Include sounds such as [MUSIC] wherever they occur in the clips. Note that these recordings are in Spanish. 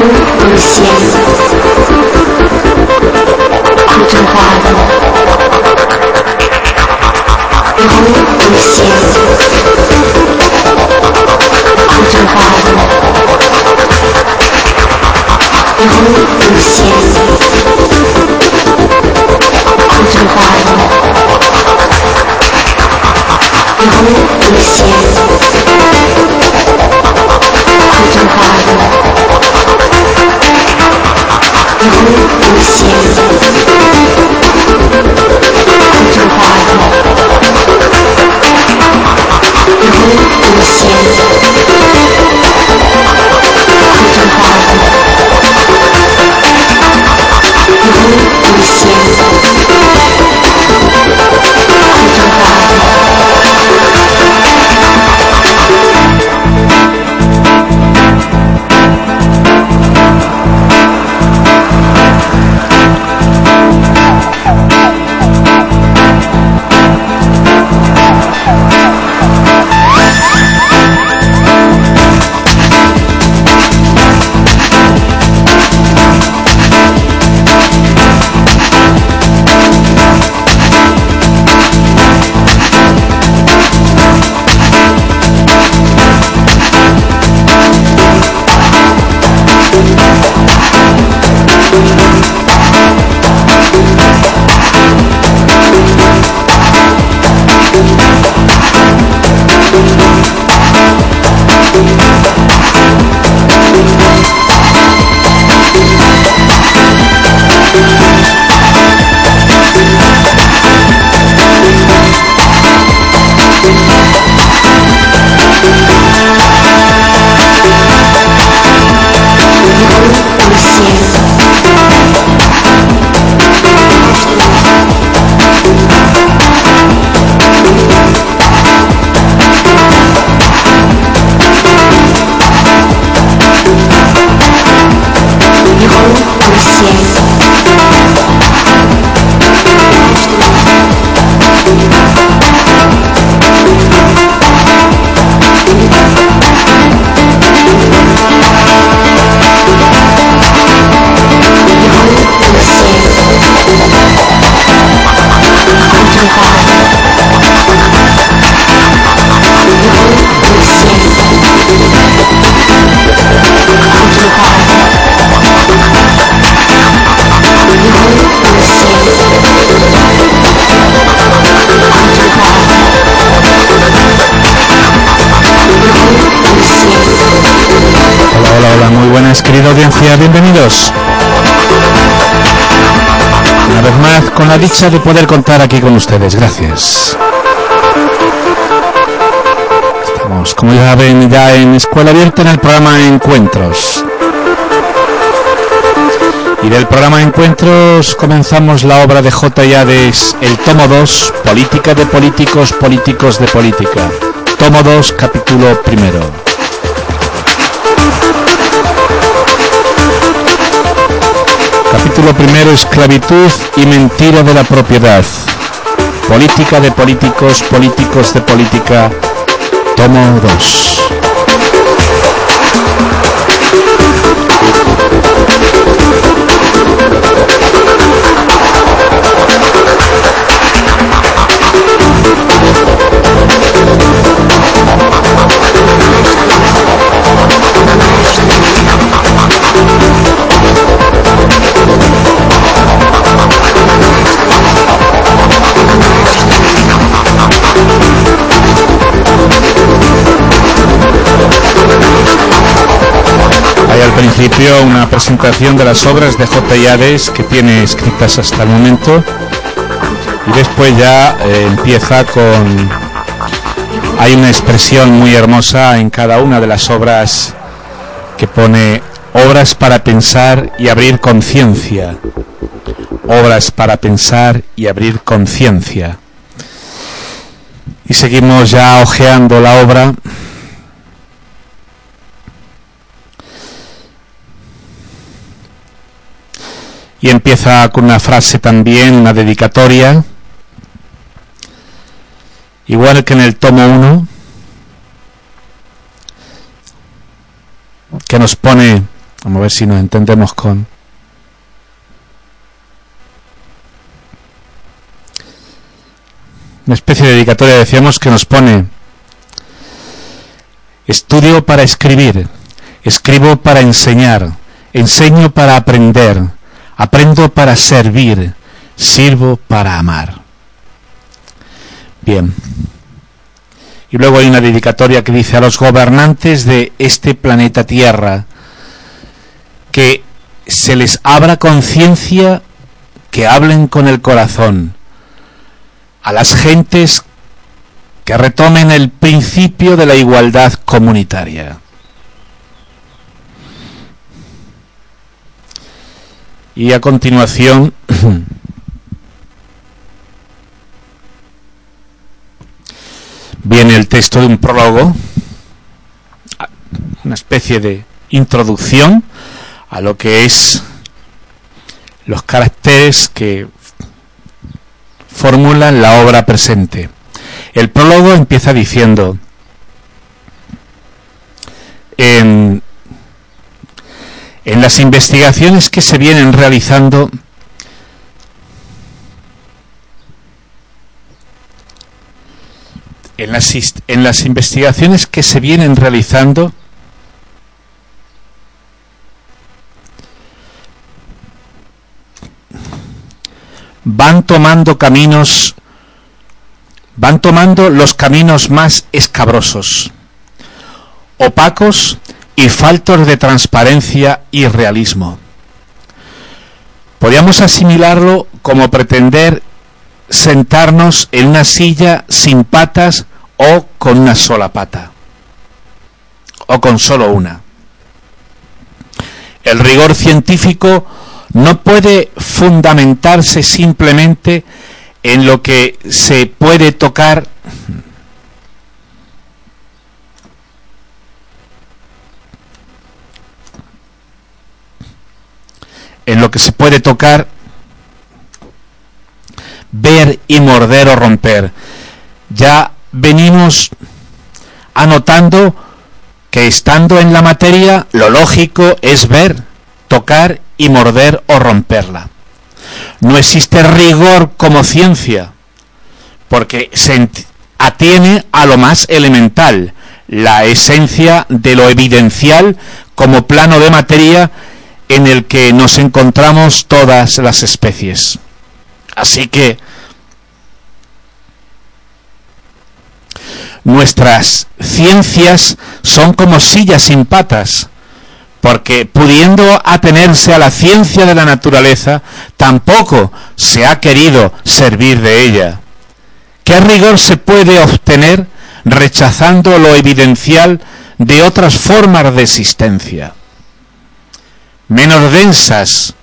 无限。就这话的，以限。就这话的，以限。就这话的，以限。Bienvenidos. Una vez más, con la dicha de poder contar aquí con ustedes. Gracias. Estamos, como ya ven, ya en Escuela Abierta en el programa Encuentros. Y del programa Encuentros comenzamos la obra de J. Yades, el tomo 2, Política de Políticos, Políticos de Política. Tomo 2, capítulo primero. Capítulo primero, esclavitud y mentira de la propiedad. Política de políticos, políticos de política. Tomo 2. Principio una presentación de las obras de J. Yades que tiene escritas hasta el momento. Y después ya eh, empieza con hay una expresión muy hermosa en cada una de las obras que pone obras para pensar y abrir conciencia. Obras para pensar y abrir conciencia. Y seguimos ya hojeando la obra y empieza con una frase también, una dedicatoria. igual que en el tomo 1, que nos pone, vamos a ver si nos entendemos con una especie de dedicatoria, decíamos, que nos pone estudio para escribir, escribo para enseñar, enseño para aprender, aprendo para servir, sirvo para amar. Bien. Y luego hay una dedicatoria que dice a los gobernantes de este planeta Tierra que se les abra conciencia, que hablen con el corazón, a las gentes que retomen el principio de la igualdad comunitaria. Y a continuación [CLEARS THROAT] viene el texto de un prólogo, una especie de introducción a lo que es los caracteres que formulan la obra presente. El prólogo empieza diciendo, en, en las investigaciones que se vienen realizando, en las, en las investigaciones que se vienen realizando, van tomando caminos, van tomando los caminos más escabrosos, opacos y faltos de transparencia y realismo. Podríamos asimilarlo como pretender sentarnos en una silla sin patas o con una sola pata, o con solo una. El rigor científico no puede fundamentarse simplemente en lo que se puede tocar en lo que se puede tocar ver y morder o romper. Ya venimos anotando que estando en la materia lo lógico es ver, tocar y morder o romperla. No existe rigor como ciencia, porque se atiene a lo más elemental, la esencia de lo evidencial como plano de materia en el que nos encontramos todas las especies. Así que nuestras ciencias son como sillas sin patas, porque pudiendo atenerse a la ciencia de la naturaleza, tampoco se ha querido servir de ella. ¿Qué rigor se puede obtener rechazando lo evidencial de otras formas de existencia? Menos densas,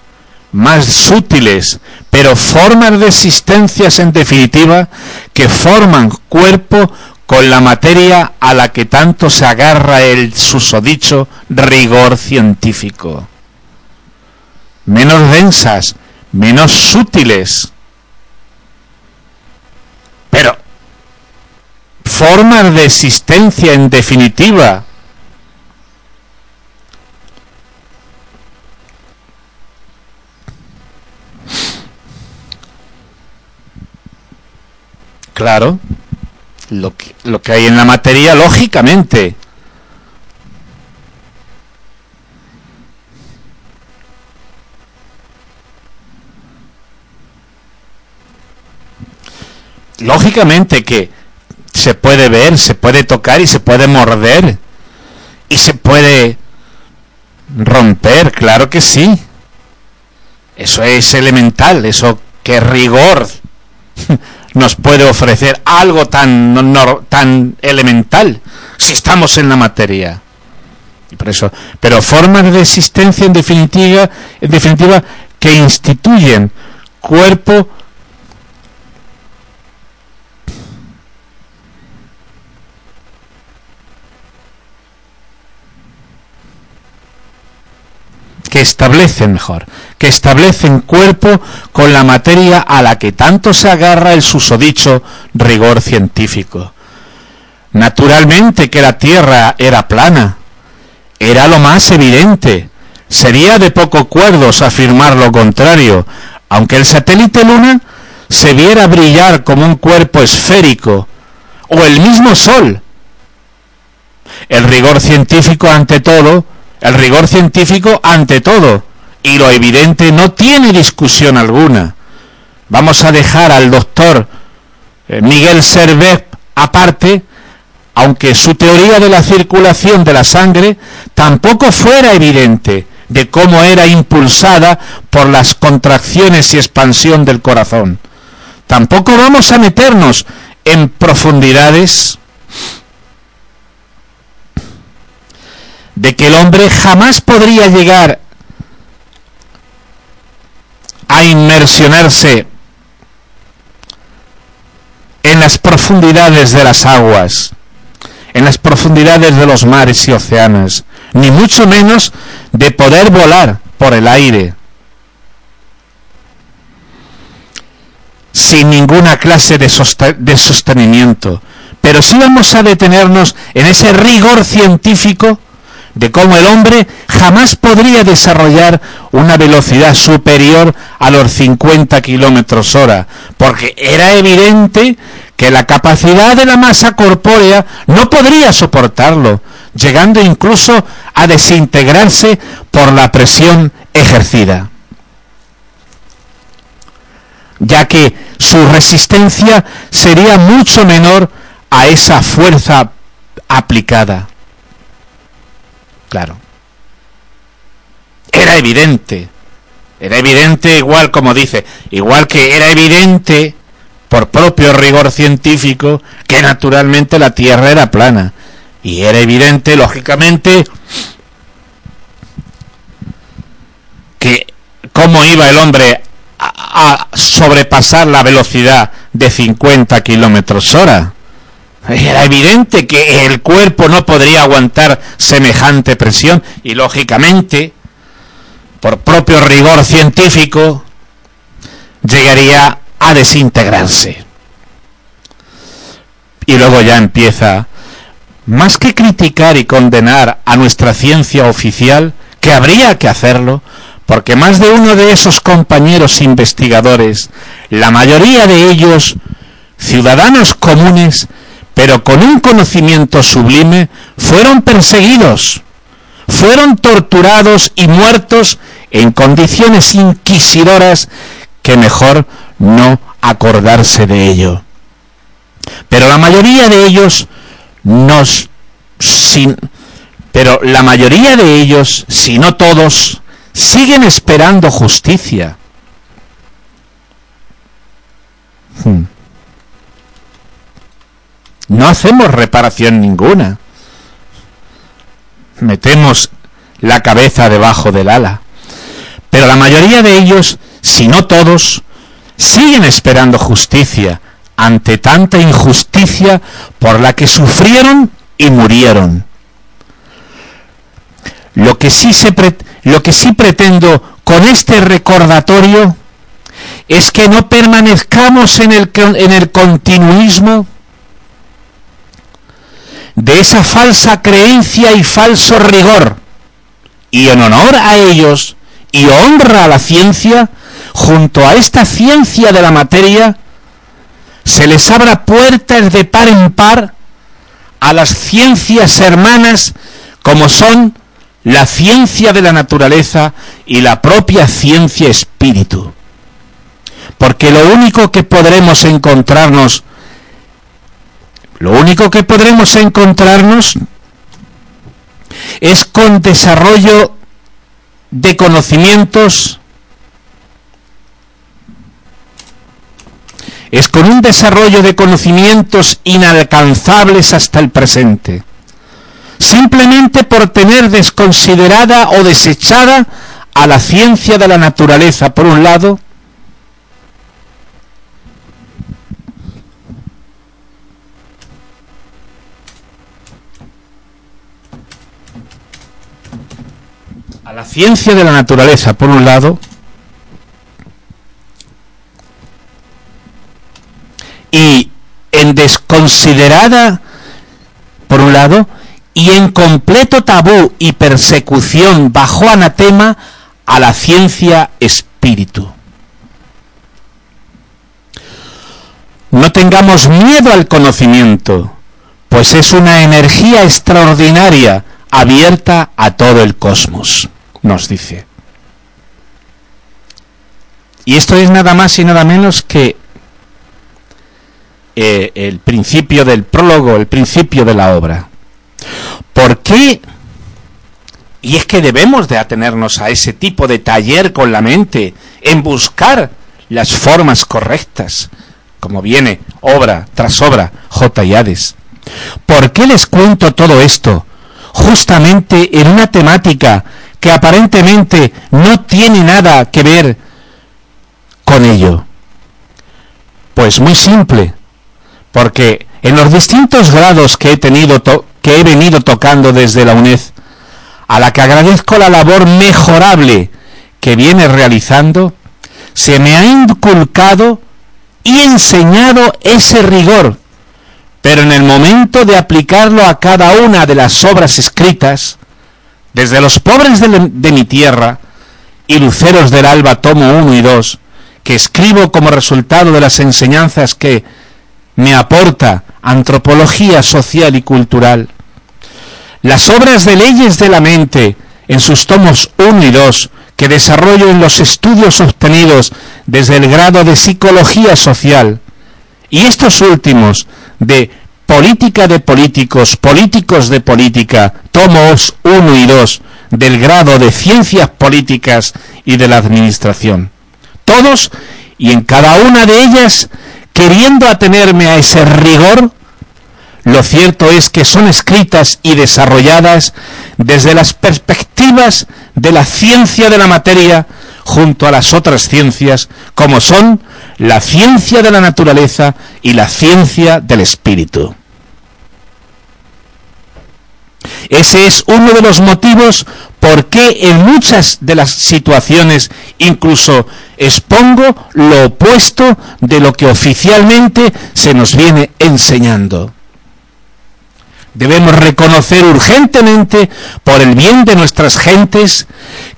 más sutiles, pero formas de existencias en definitiva que forman cuerpo con la materia a la que tanto se agarra el susodicho rigor científico. Menos densas, menos sutiles, pero formas de existencia en definitiva Claro, lo que, lo que hay en la materia, lógicamente. Lógicamente que se puede ver, se puede tocar y se puede morder. Y se puede romper, claro que sí. Eso es elemental, eso que rigor [LAUGHS] nos puede ofrecer algo tan, tan elemental si estamos en la materia. Y por eso, pero formas de existencia en definitiva, en definitiva que instituyen cuerpo que establecen mejor, que establecen cuerpo con la materia a la que tanto se agarra el susodicho rigor científico. Naturalmente que la Tierra era plana, era lo más evidente. Sería de poco cuerdos afirmar lo contrario, aunque el satélite Luna se viera brillar como un cuerpo esférico, o el mismo Sol. El rigor científico ante todo, el rigor científico ante todo, y lo evidente no tiene discusión alguna. Vamos a dejar al doctor eh, Miguel Servet aparte, aunque su teoría de la circulación de la sangre tampoco fuera evidente de cómo era impulsada por las contracciones y expansión del corazón. Tampoco vamos a meternos en profundidades de que el hombre jamás podría llegar a inmersionarse en las profundidades de las aguas, en las profundidades de los mares y océanos, ni mucho menos de poder volar por el aire, sin ninguna clase de, sostenimiento. Pero sí vamos a detenernos en ese rigor científico de cómo el hombre jamás podría desarrollar una velocidad superior a los 50 kilómetros hora, porque era evidente que la capacidad de la masa corpórea no podría soportarlo, llegando incluso a desintegrarse por la presión ejercida ya que su resistencia sería mucho menor a esa fuerza aplicada. Claro. Era evidente. Era evidente igual como dice, igual que era evidente por propio rigor científico que naturalmente la Tierra era plana. Y era evidente, lógicamente, que cómo iba el hombre a, sobrepasar la velocidad de 50 kilómetros hora. Era evidente que el cuerpo no podría aguantar semejante presión y lógicamente, por propio rigor científico, llegaría a desintegrarse. Y luego ya empieza, más que criticar y condenar a nuestra ciencia oficial, que habría que hacerlo, porque más de uno de esos compañeros investigadores, la mayoría de ellos ciudadanos comunes, pero con un conocimiento sublime, fueron perseguidos, fueron torturados y muertos en condiciones inquisidoras que mejor no acordarse de ello. Pero la mayoría de ellos nos sin pero la mayoría de ellos, si no todos, siguen esperando justicia. Hmm. No hacemos reparación ninguna. Metemos la cabeza debajo del ala. Pero la mayoría de ellos, si no todos, siguen esperando justicia ante tanta injusticia por la que sufrieron y murieron. Lo que sí se, lo que sí pretendo con este recordatorio es que no permanezcamos en el, en el continuismo de esa falsa creencia y falso rigor. Y en honor a ellos y honra a la ciencia, junto a esta ciencia de la materia, se les abra puertas de par en par a las ciencias hermanas como son la ciencia de la naturaleza y la propia ciencia espíritu. Porque lo único que podremos encontrarnos, lo único que podremos encontrarnos es con desarrollo de conocimientos, es con un desarrollo de conocimientos inalcanzables hasta el presente simplemente por tener desconsiderada o desechada a la ciencia de la naturaleza, por un lado, la ciencia de la naturaleza, por un lado, y en desconsiderada, por un lado, y en completo tabú y persecución bajo anatema a la ciencia espíritu. No tengamos miedo al conocimiento, pues es una energía extraordinaria abierta a todo el cosmos nos dice. Y esto es nada más y nada menos que eh, el principio del prólogo, el principio de la obra. ¿Por qué? Y es que debemos de atenernos a ese tipo de taller con la mente, en buscar las formas correctas, como viene obra tras obra, J. y Hades. ¿Por qué les cuento todo esto? Justamente en una temática que aparentemente no tiene nada que ver con ello. Pues muy simple, porque en los distintos grados que he tenido que he venido tocando desde la UNED, a la que agradezco la labor mejorable que viene realizando, se me ha inculcado y enseñado ese rigor pero en el momento de aplicarlo a cada una de las obras escritas, desde los pobres de, mi tierra y Luceros del Alba, tomo 1 y 2, que escribo como resultado de las enseñanzas que me aporta antropología social y cultural, las obras de leyes de la mente, en sus tomos 1 y 2, que desarrollo en los estudios obtenidos desde el grado de psicología social, y estos últimos de Política de Políticos, Políticos de Política, tomos 1 y 2 del grado de Ciencias Políticas y de la Administración. Todos y en cada una de ellas, queriendo atenerme a ese rigor, lo cierto es que son escritas y desarrolladas desde las perspectivas de la ciencia de la materia junto a las otras ciencias, como son la ciencia de la naturaleza y la ciencia del espíritu. Ese es uno de los motivos por qué en muchas de las situaciones incluso expongo lo opuesto de lo que oficialmente se nos viene enseñando. Debemos reconocer urgentemente, por el bien de nuestras gentes,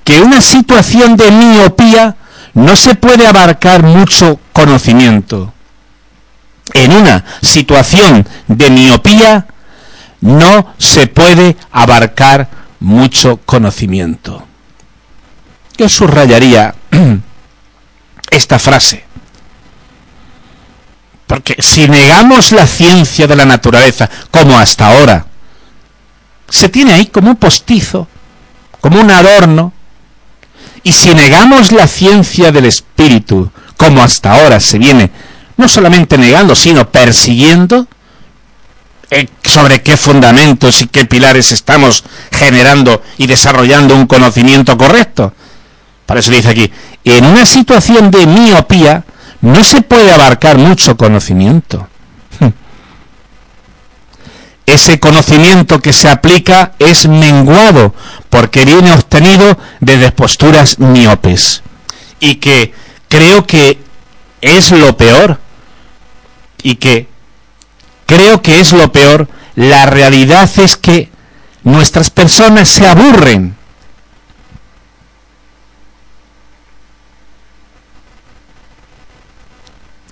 que una situación de miopía no se puede abarcar mucho conocimiento. En una situación de miopía no se puede abarcar mucho conocimiento. Yo subrayaría [CLEARS THROAT] esta frase. Porque si negamos la ciencia de la naturaleza, como hasta ahora, se tiene ahí como un postizo, como un adorno, y si negamos la ciencia del espíritu, como hasta ahora se viene no solamente negando, sino persiguiendo, eh, sobre qué fundamentos y qué pilares estamos generando y desarrollando un conocimiento correcto. Por eso dice aquí, en una situación de miopía no se puede abarcar mucho conocimiento. [LAUGHS] Ese conocimiento que se aplica es menguado porque viene obtenido desde posturas miopes y que creo que es lo peor y que creo que es lo peor, la realidad es que nuestras personas se aburren.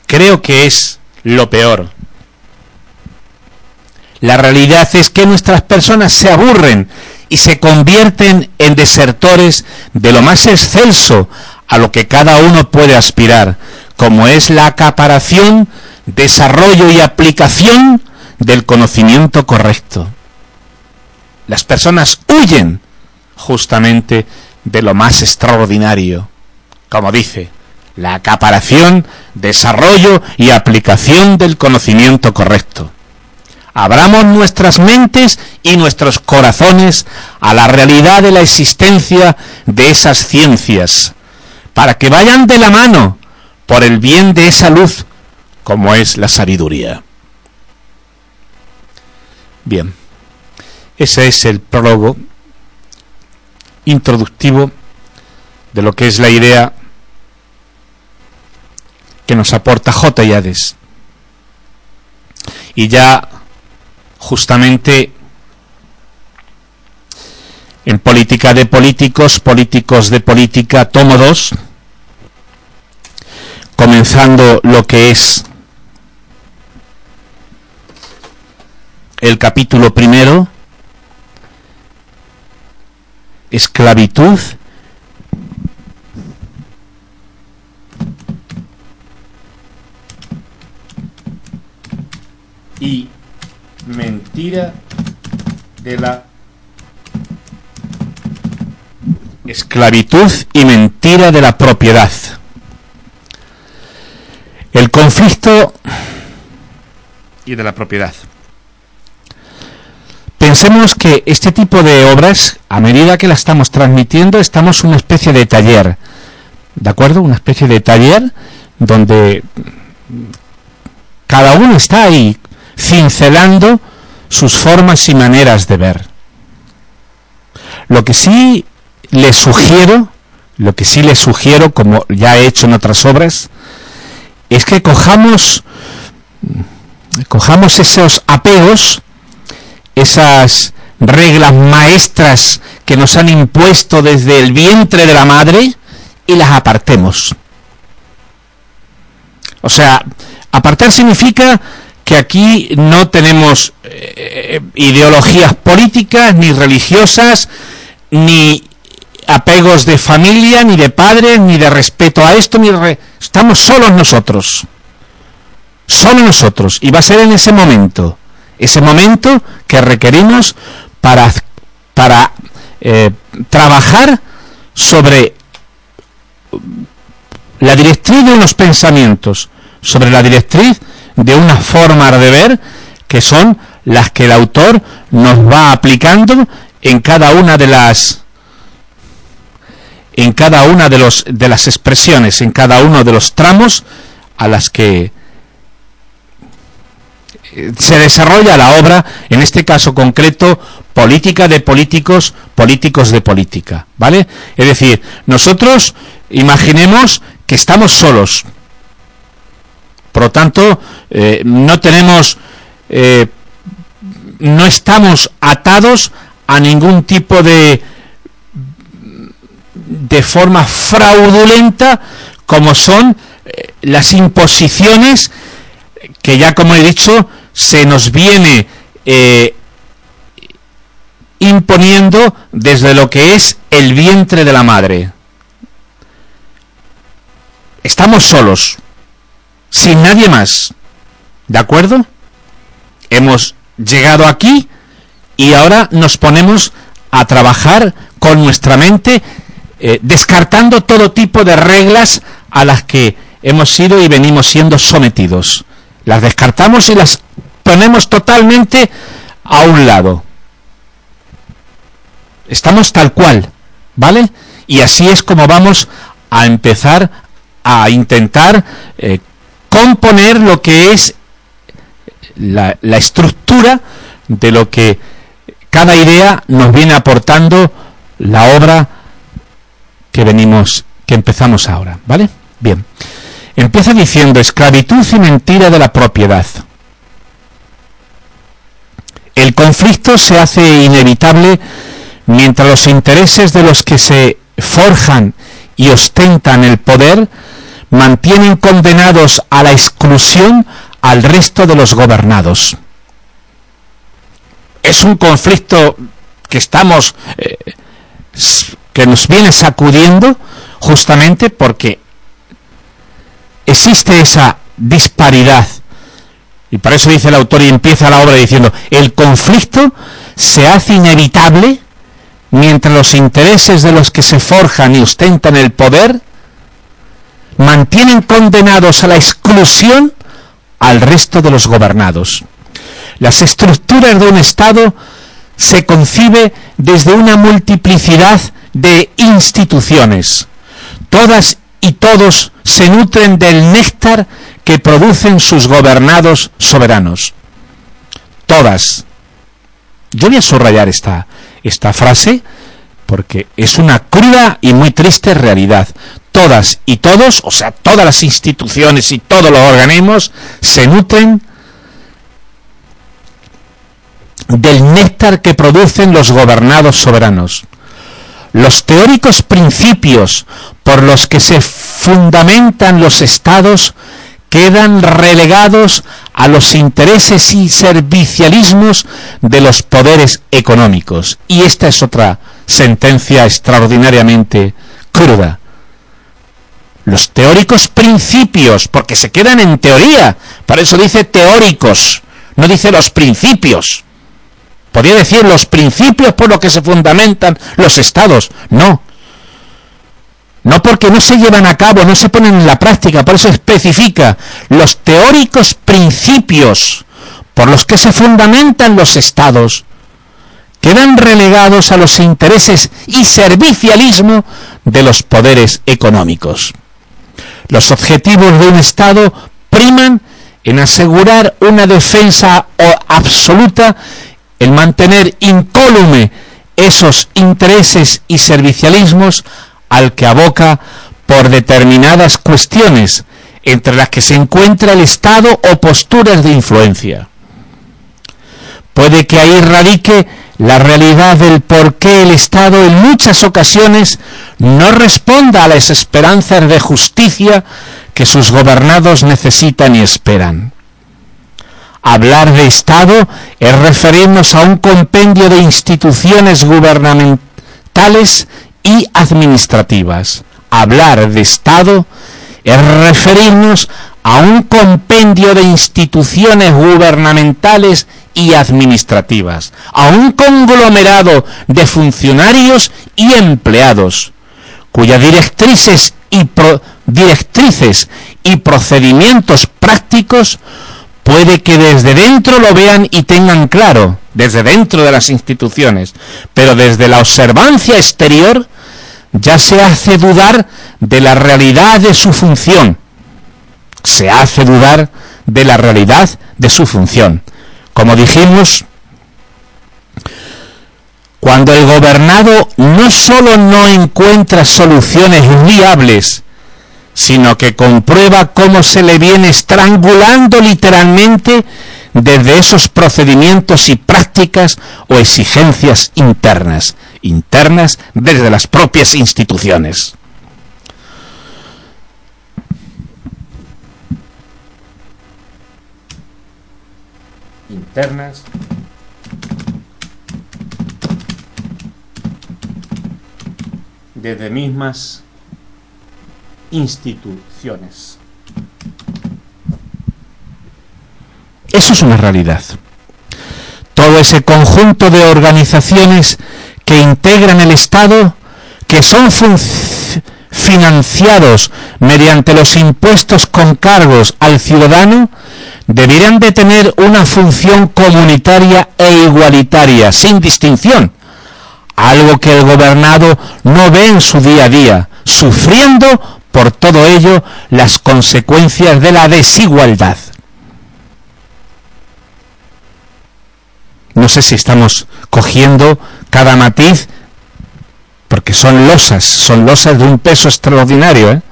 Creo que es lo peor. La realidad es que nuestras personas se aburren y se convierten en desertores de lo más excelso a lo que cada uno puede aspirar, como es la acaparación, desarrollo y aplicación del conocimiento correcto. Las personas huyen justamente de lo más extraordinario, como dice, la acaparación, desarrollo y aplicación del conocimiento correcto abramos nuestras mentes y nuestros corazones a la realidad de la existencia de esas ciencias, para que vayan de la mano por el bien de esa luz como es la sabiduría. Bien, ese es el prólogo introductivo de lo que es la idea que nos aporta J. Yades y ya justamente en política de políticos, políticos de política, tomo dos, comenzando lo que es el capítulo primero, esclavitud y mentira de la esclavitud y mentira de la propiedad. El conflicto y de la propiedad. Pensemos que este tipo de obras, a medida que la estamos transmitiendo, estamos una especie de taller, ¿de acuerdo? Una especie de taller donde cada uno está ahí cincelando sus formas y maneras de ver. Lo que sí le sugiero, lo que sí le sugiero, como ya he hecho en otras obras, es que cojamos, cojamos esos apegos, esas reglas maestras que nos han impuesto desde el vientre de la madre y las apartemos. O sea, apartar significa que aquí no tenemos eh, ideologías políticas, ni religiosas, ni apegos de familia, ni de padres, ni de respeto a esto, ni estamos solos nosotros. Solo nosotros. Y va a ser en ese momento, ese momento que requerimos para, para eh, trabajar sobre la directriz de unos pensamientos, sobre la directriz de una forma de ver que son las que el autor nos va aplicando en cada una de las en cada una de los de las expresiones, en cada uno de los tramos a las que eh, se desarrolla la obra, en este caso concreto, política de políticos, políticos de política, ¿vale? Es decir, nosotros imaginemos que estamos solos, por lo tanto, eh, no tenemos, eh, no estamos atados a ningún tipo de, de forma fraudulenta como son eh, las imposiciones que ya como he dicho se nos viene imponiendo desde lo que es el vientre de la madre. Estamos solos sin nadie más. ¿De acuerdo? Hemos llegado aquí y ahora nos ponemos a trabajar con nuestra mente, eh, descartando todo tipo de reglas a las que hemos sido y venimos siendo sometidos. Las descartamos y las ponemos totalmente a un lado. Estamos tal cual, ¿vale? Y así es como vamos a empezar a intentar eh, componer lo que es la, estructura de lo que cada idea nos viene aportando la obra que venimos, que empezamos ahora, ¿vale? Bien. Empieza diciendo esclavitud y mentira de la propiedad. El conflicto se hace inevitable mientras los intereses de los que se forjan y ostentan el poder mantienen condenados a la exclusión al resto de los gobernados. Es un conflicto que estamos, eh, que nos viene sacudiendo justamente porque existe esa disparidad. Y por eso dice el autor y empieza la obra diciendo, el conflicto se hace inevitable mientras los intereses de los que se forjan y ostentan el poder mantienen condenados a la exclusión al resto de los gobernados. Las estructuras de un Estado se concibe desde una multiplicidad de instituciones. Todas y todos se nutren del néctar que producen sus gobernados soberanos. Todas. Yo voy a subrayar esta, esta frase porque es una cruda y muy triste realidad todas y todos, o sea, todas las instituciones y todos los organismos se nutren del néctar que producen los gobernados soberanos. Los teóricos principios por los que se fundamentan los estados quedan relegados a los intereses y servicialismos de los poderes económicos. Y esta es otra sentencia extraordinariamente cruda. Los teóricos principios, porque se quedan en teoría, para eso dice teóricos, no dice los principios. Podría decir los principios por los que se fundamentan los estados. No, no porque no se llevan a cabo, no se ponen en la práctica, por eso especifica los teóricos principios por los que se fundamentan los estados, quedan relegados a los intereses y servicialismo de los poderes económicos. Los objetivos de un Estado priman en asegurar una defensa absoluta, en mantener incólume esos intereses y servicialismos al que aboca por determinadas cuestiones, entre las que se encuentra el Estado o posturas de influencia. Puede que ahí radique la realidad del por qué el Estado en muchas ocasiones no responda a las esperanzas de justicia que sus gobernados necesitan y esperan. Hablar de Estado es referirnos a un compendio de instituciones gubernamentales y administrativas. Hablar de Estado es referirnos a un compendio de instituciones gubernamentales y administrativas, a un conglomerado de funcionarios y empleados, cuyas directrices y, directrices y procedimientos prácticos puede que desde dentro lo vean y tengan claro, desde dentro de las instituciones, pero desde la observancia exterior ya se hace dudar de la realidad de su función. Se hace dudar de la realidad de su función. Como dijimos, cuando el gobernado no solo no encuentra soluciones viables, sino que comprueba cómo se le viene estrangulando literalmente desde esos procedimientos y prácticas o exigencias internas, internas desde las propias instituciones. Internas desde mismas instituciones. Eso es una realidad. Todo ese conjunto de organizaciones que integran el Estado, que son financiados mediante los impuestos con cargos al ciudadano, deberían de tener una función comunitaria e igualitaria, sin distinción, algo que el gobernado no ve en su día a día, sufriendo por todo ello las consecuencias de la desigualdad. No sé si estamos cogiendo cada matiz, porque son losas, son losas de un peso extraordinario. ¿eh?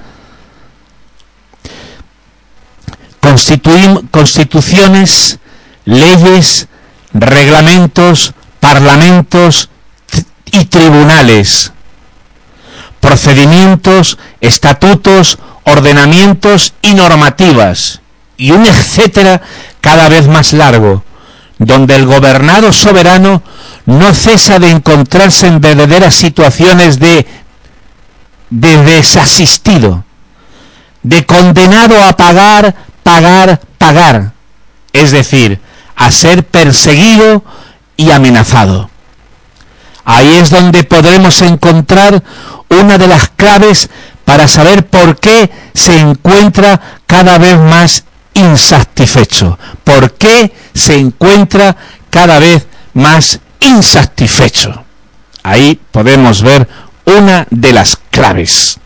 Constituciones, leyes, reglamentos, parlamentos y tribunales. Procedimientos, estatutos, ordenamientos y normativas, y un etcétera cada vez más largo, donde el gobernado soberano no cesa de encontrarse en verdaderas situaciones de, de desasistido, de condenado a pagar, pagar, pagar, es decir, a ser perseguido y amenazado. Ahí es donde podremos encontrar una de las claves para saber por qué se encuentra cada vez más insatisfecho. ¿Por qué se encuentra cada vez más insatisfecho? Ahí podemos ver una de las claves.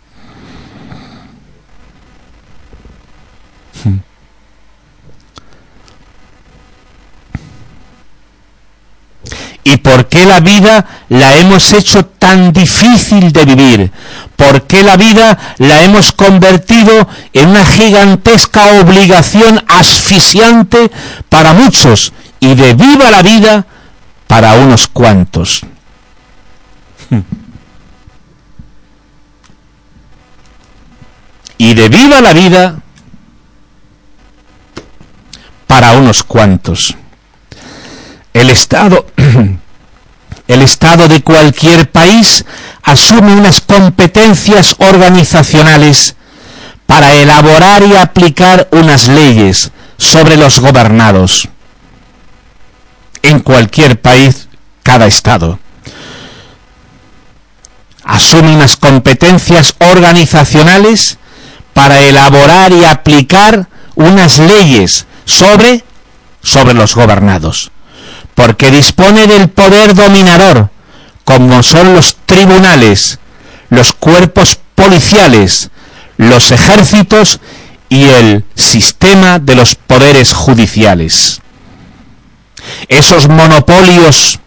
¿Y por qué la vida la hemos hecho tan difícil de vivir? ¿Por qué la vida la hemos convertido en una gigantesca obligación asfixiante para muchos? Y de viva la vida para unos cuantos. [LAUGHS] Y de viva la vida para unos cuantos. El Estado, [CLEARS THROAT] el Estado de cualquier país asume unas competencias organizacionales para elaborar y aplicar unas leyes sobre los gobernados. En cualquier país, cada Estado asume unas competencias organizacionales para elaborar y aplicar unas leyes sobre, sobre los gobernados, porque dispone del poder dominador, como son los tribunales, los cuerpos policiales, los ejércitos y el sistema de los poderes judiciales. Esos monopolios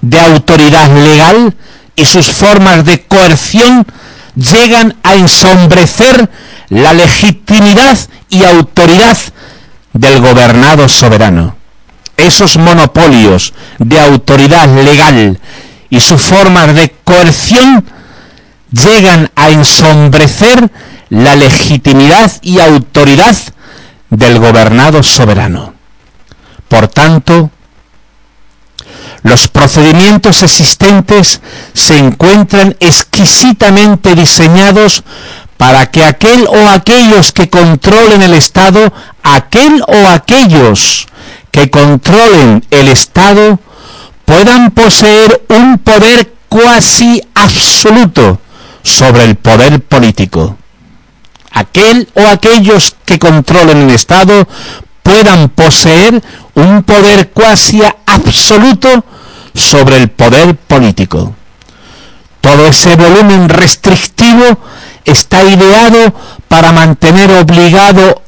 de autoridad legal y sus formas de coerción llegan a ensombrecer la legitimidad y autoridad del gobernado soberano. Esos monopolios de autoridad legal y su forma de coerción llegan a ensombrecer la legitimidad y autoridad del gobernado soberano. Por tanto, los procedimientos existentes se encuentran exquisitamente diseñados para que aquel o aquellos que controlen el Estado, aquel o aquellos que controlen el Estado, puedan poseer un poder cuasi absoluto sobre el poder político. Aquel o aquellos que controlen el Estado puedan poseer un poder cuasi absoluto sobre el poder político. Todo ese volumen restrictivo está ideado para mantener obligado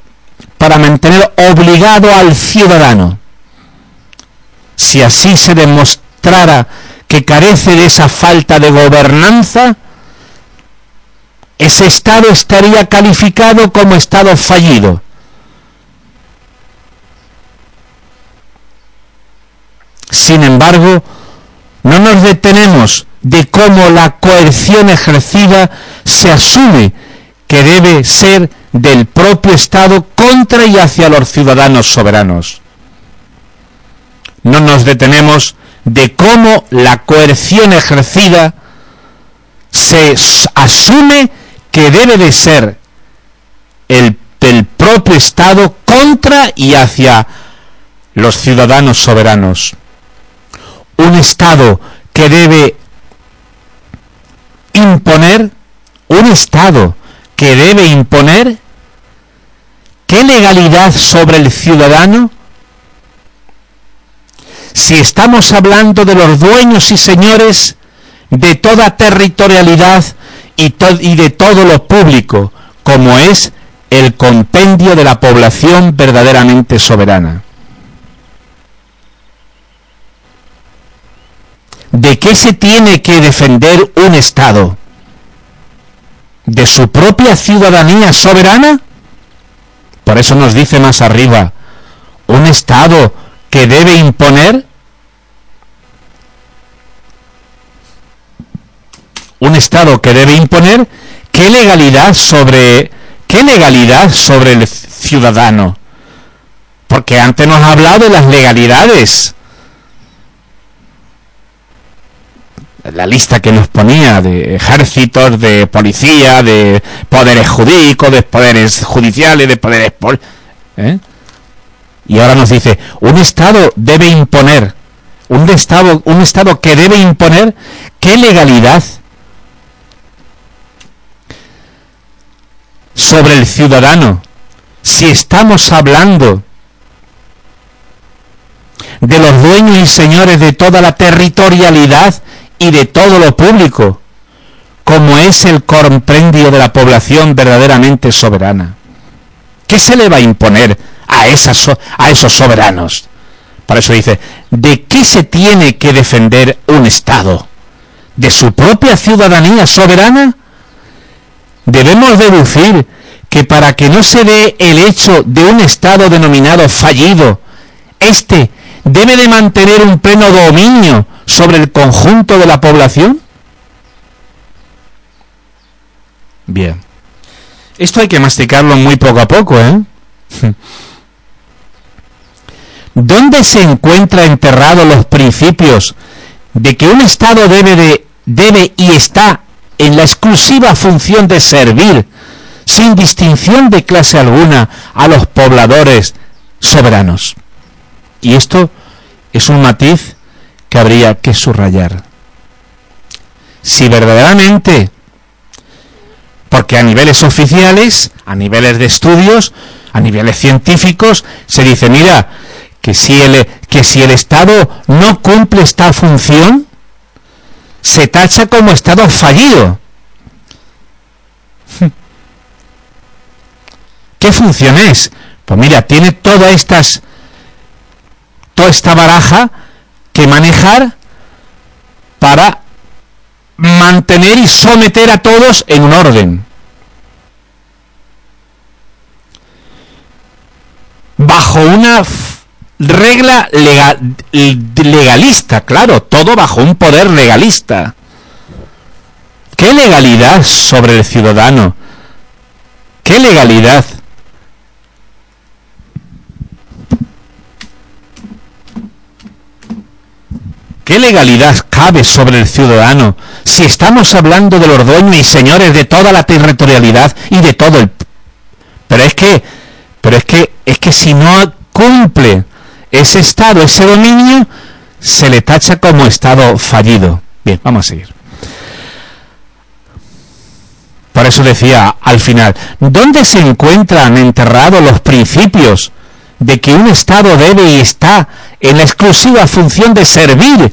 para mantener obligado al ciudadano. Si así se demostrara que carece de esa falta de gobernanza, ese Estado estaría calificado como Estado fallido. Sin embargo, no nos detenemos de cómo la coerción ejercida se asume que debe ser del propio Estado contra y hacia los ciudadanos soberanos. No nos detenemos de cómo la coerción ejercida se asume que debe de ser el, el propio Estado contra y hacia los ciudadanos soberanos. Un Estado que debe imponer, un Estado que debe imponer, ¿qué legalidad sobre el ciudadano? Si estamos hablando de los dueños y señores de toda territorialidad y, y de todo lo público, como es el compendio de la población verdaderamente soberana. ¿De qué se tiene que defender un Estado? ¿De su propia ciudadanía soberana? Por eso nos dice más arriba, un Estado que debe imponer un Estado que debe imponer qué legalidad sobre qué legalidad sobre el ciudadano. Porque antes nos ha hablado de las legalidades. La lista que nos ponía de ejércitos, de policía, de poderes jurídicos, de poderes judiciales, de poderes... ¿eh? Y ahora nos dice, un Estado debe imponer, un Estado, un Estado que debe imponer qué legalidad sobre el ciudadano si estamos hablando de los dueños y señores de toda la territorialidad y de todo lo público, como es el comprendio de la población verdaderamente soberana. ¿Qué se le va a imponer a, esas, a esos soberanos? Por eso dice, ¿de qué se tiene que defender un Estado? ¿De su propia ciudadanía soberana? debemos deducir que para que no se dé el hecho de un Estado denominado fallido, éste debe de mantener un pleno dominio sobre el conjunto de la población? Bien. Esto hay que masticarlo muy poco a poco, ¿eh? [LAUGHS] ¿Dónde se encuentra enterrados los principios de que un Estado debe, de, debe y está en la exclusiva función de servir, sin distinción de clase alguna, a los pobladores soberanos? Y esto es un matiz que habría que subrayar. Si verdaderamente, porque a niveles oficiales, a niveles de estudios, a niveles científicos, se dice, mira, que si el, que si el Estado no cumple esta función, se tacha como Estado fallido. [LAUGHS] ¿Qué función es? Pues mira, tiene todas estas toda esta baraja que manejar para mantener y someter a todos en un orden. Bajo una regla legalista, claro, todo bajo un poder legalista. ¿Qué legalidad sobre el ciudadano? ¿Qué legalidad? ¿Qué legalidad cabe sobre el ciudadano si estamos hablando de los dueños y señores de toda la territorialidad y de todo el... Pero es que, pero es que, es que si no cumple ese estado, ese dominio, se le tacha como estado fallido. Bien, vamos a seguir. Por eso decía al final, ¿dónde se encuentran enterrados los principios de que un Estado debe y está en la exclusiva función de servir,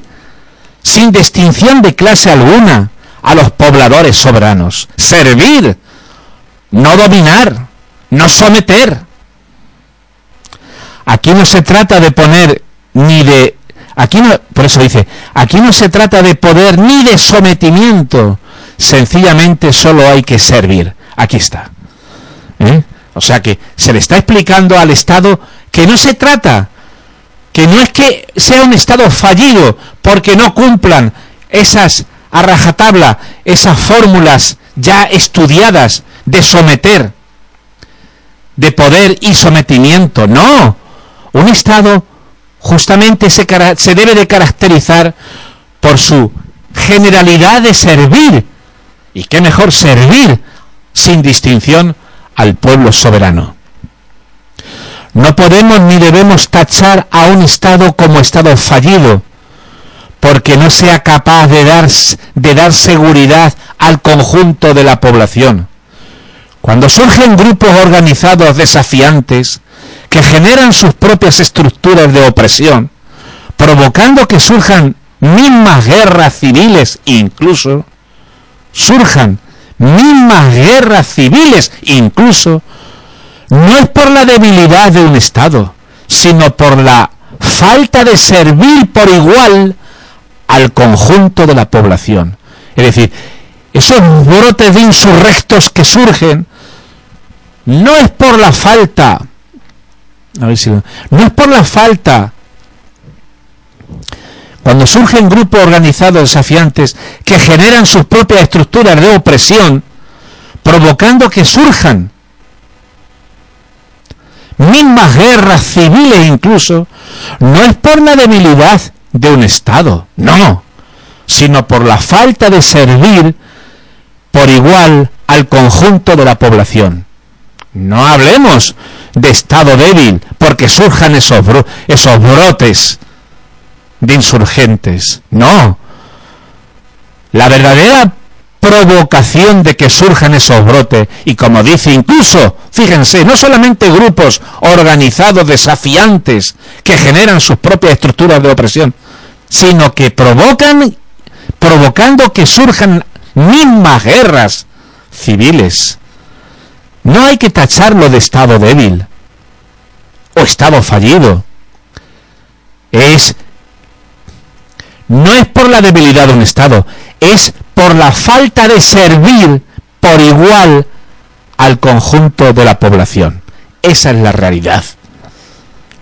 sin distinción de clase alguna, a los pobladores soberanos. Servir, no dominar, no someter. Aquí no se trata de poner ni de... Aquí no, por eso dice, aquí no se trata de poder ni de sometimiento, sencillamente solo hay que servir. Aquí está. ¿Eh? O sea que se le está explicando al Estado que no se trata, que no es que sea un Estado fallido porque no cumplan esas a rajatabla, esas fórmulas ya estudiadas de someter, de poder y sometimiento. No, un Estado justamente se, se debe de caracterizar por su generalidad de servir. Y qué mejor servir sin distinción al pueblo soberano. No podemos ni debemos tachar a un Estado como Estado fallido, porque no sea capaz de dar, de dar seguridad al conjunto de la población. Cuando surgen grupos organizados desafiantes que generan sus propias estructuras de opresión, provocando que surjan mismas guerras civiles, incluso, surjan mismas guerras civiles, incluso, no es por la debilidad de un Estado, sino por la falta de servir por igual al conjunto de la población. Es decir, esos brotes de insurrectos que surgen no es por la falta, a ver si, no es por la falta, cuando surgen grupos organizados desafiantes que generan sus propias estructuras de opresión, provocando que surjan mismas guerras civiles incluso, no es por la debilidad de un Estado, no, sino por la falta de servir por igual al conjunto de la población. No hablemos de Estado débil porque surjan esos, esos brotes de insurgentes. No. La verdadera provocación de que surjan esos brotes. Y como dice incluso, fíjense, no solamente grupos organizados, desafiantes, que generan sus propias estructuras de opresión, sino que provocan, provocando que surjan mismas guerras civiles. No hay que tacharlo de estado débil o estado fallido. Es no es por la debilidad de un estado, es por la falta de servir por igual al conjunto de la población. Esa es la realidad.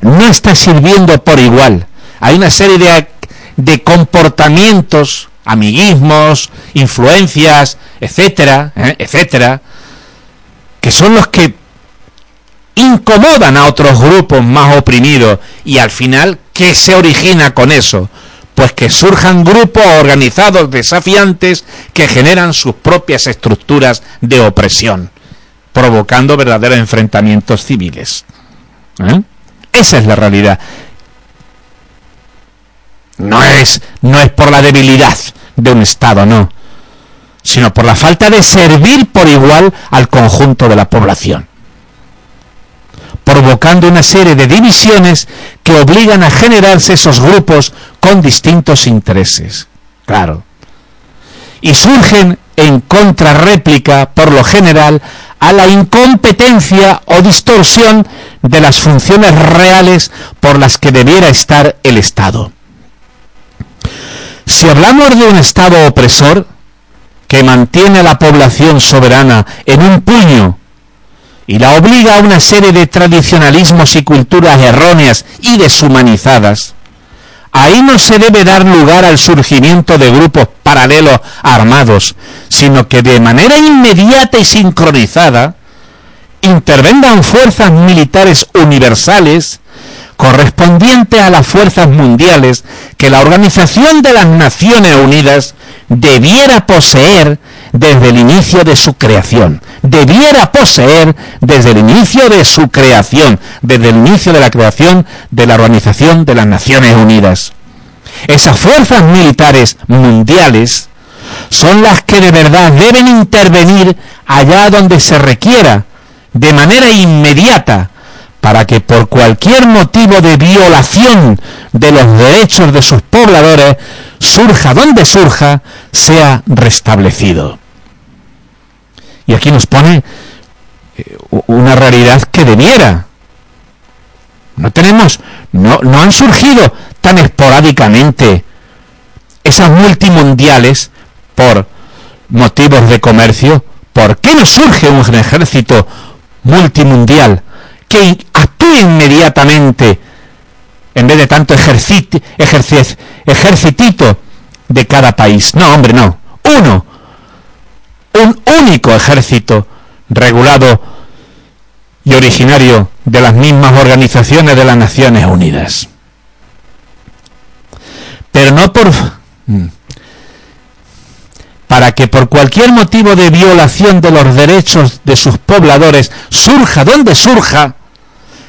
No está sirviendo por igual. hay una serie de, comportamientos, amiguismos, influencias, etcétera, ¿eh? etcétera, que son los que incomodan a otros grupos más oprimidos y al final, ¿qué se origina con eso? Pues que surjan grupos organizados desafiantes que generan sus propias estructuras de opresión, provocando verdaderos enfrentamientos civiles. ¿Eh? Esa es la realidad. No es, no es por la debilidad de un Estado, no, sino por la falta de servir por igual al conjunto de la población provocando una serie de divisiones que obligan a generarse esos grupos con distintos intereses. Claro. Y surgen en contrarréplica, por lo general, a la incompetencia o distorsión de las funciones reales por las que debiera estar el Estado. Si hablamos de un Estado opresor, que mantiene a la población soberana en un puño y la obliga a una serie de tradicionalismos y culturas erróneas y deshumanizadas, ahí no se debe dar lugar al surgimiento de grupos paralelos armados, sino que de manera inmediata y sincronizada intervengan fuerzas militares universales correspondientes a las fuerzas mundiales que la Organización de las Naciones Unidas debiera poseer desde el inicio de su creación. Debiera poseer desde el inicio de su creación, desde el inicio de la creación de la Organización de las Naciones Unidas. Esas fuerzas militares mundiales son las que de verdad deben intervenir allá donde se requiera, de manera inmediata, para que por cualquier motivo de violación de los derechos de sus pobladores, surja donde surja, sea restablecido. Y aquí nos pone eh, una realidad que debiera. No tenemos, no, no han surgido tan esporádicamente esas multimundiales por motivos de comercio. ¿Por qué no surge un ejército multimundial que actúe inmediatamente en vez de tanto ejército ejercitito de cada país? No, hombre, no. Uno, un único ejército regulado y originario de las mismas organizaciones de las Naciones Unidas. Pero no por... Mm, para que por cualquier motivo de violación de los derechos de sus pobladores surja donde surja,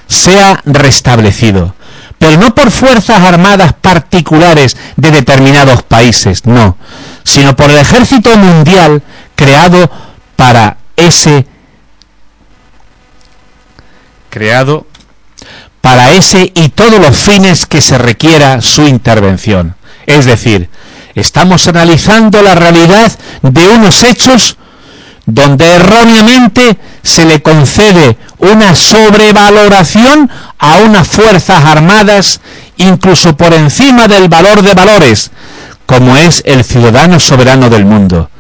sea restablecido. Pero no por fuerzas armadas particulares de determinados países, no, sino por el ejército mundial creado para ese creado para ese y todos los fines que se requiera su intervención. Es decir, estamos analizando la realidad de unos hechos donde erróneamente se le concede una sobrevaloración a unas fuerzas armadas incluso por encima del valor de valores, como es el ciudadano soberano del mundo.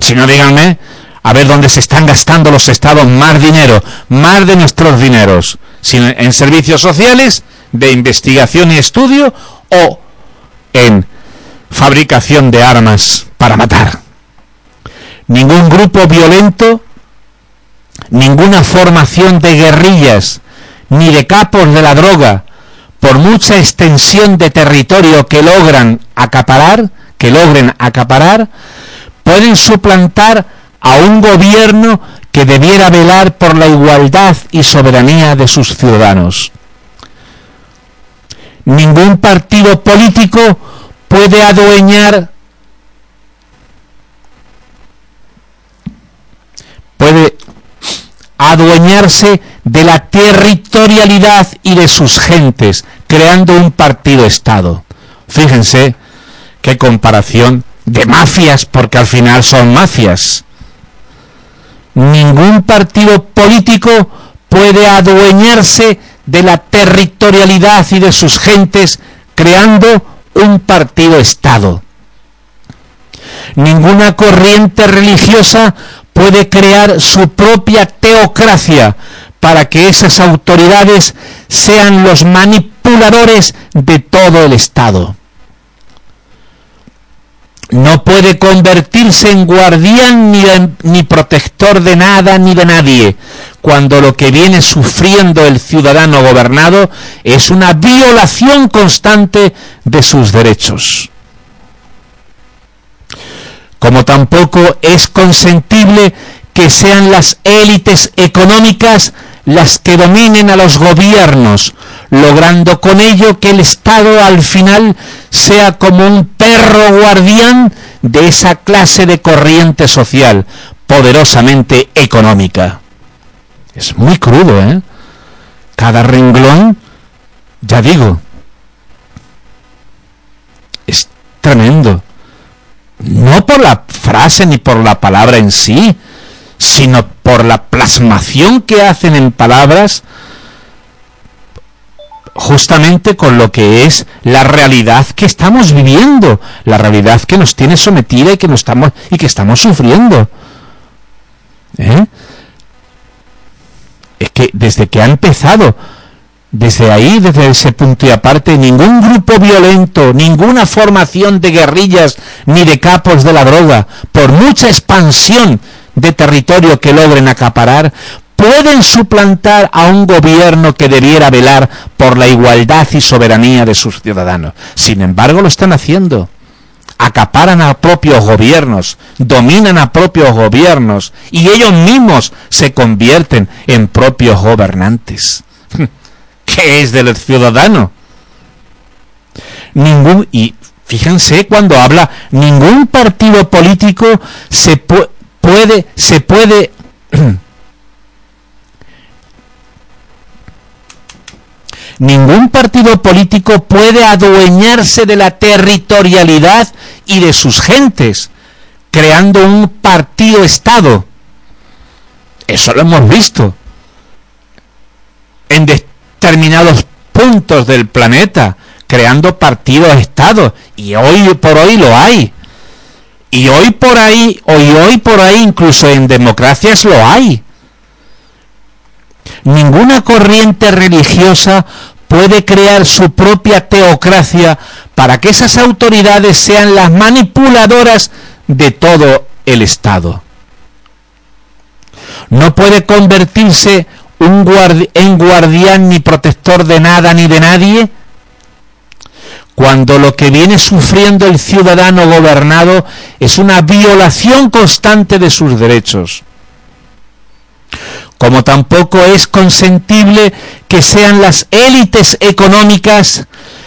Si no, díganme, a ver dónde se están gastando los estados más dinero, más de nuestros dineros, en servicios sociales, de investigación y estudio o en fabricación de armas para matar. Ningún grupo violento, ninguna formación de guerrillas, ni de capos de la droga, por mucha extensión de territorio que logran acaparar, que logren acaparar, pueden suplantar a un gobierno que debiera velar por la igualdad y soberanía de sus ciudadanos. Ningún partido político puede adueñar puede adueñarse de la territorialidad y de sus gentes, creando un partido Estado. Fíjense qué comparación de mafias, porque al final son mafias. Ningún partido político puede adueñarse de la territorialidad y de sus gentes creando un partido Estado. Ninguna corriente religiosa puede crear su propia teocracia para que esas autoridades sean los manipuladores de todo el Estado. No puede convertirse en guardián ni, ni protector de nada ni de nadie, cuando lo que viene sufriendo el ciudadano gobernado es una violación constante de sus derechos. Como tampoco es consentible que sean las élites económicas las que dominen a los gobiernos, logrando con ello que el Estado al final sea como un perro guardián de esa clase de corriente social poderosamente económica. Es muy crudo, ¿eh? Cada renglón, ya digo, es tremendo. No por la frase ni por la palabra en sí, sino por la plasmación que hacen en palabras justamente con lo que es la realidad que estamos viviendo, la realidad que nos tiene sometida y que nos estamos y que estamos sufriendo. ¿Eh? es que desde que ha empezado, desde ahí, desde ese punto y aparte, ningún grupo violento, ninguna formación de guerrillas ni de capos de la droga, por mucha expansión de territorio que logren acaparar, pueden suplantar a un gobierno que debiera velar por la igualdad y soberanía de sus ciudadanos. Sin embargo, lo están haciendo acaparan a propios gobiernos, dominan a propios gobiernos y ellos mismos se convierten en propios gobernantes. [LAUGHS] ¿Qué es del ciudadano? Ningún y fíjense cuando habla ningún partido político se puede se puede [CLEARS THROAT] Ningún partido político puede adueñarse de la territorialidad y de sus gentes, creando un partido-estado. Eso lo hemos visto en determinados puntos del planeta, creando partidos-estados, y hoy por hoy lo hay. Y hoy por ahí, hoy hoy por ahí, incluso en democracias lo hay. Ninguna corriente religiosa puede crear su propia teocracia para que esas autoridades sean las manipuladoras de todo el Estado. No puede convertirse un en guardián ni protector de nada ni de nadie cuando lo que viene sufriendo el ciudadano gobernado es una violación constante de sus derechos como tampoco es consentible que sean las élites económicas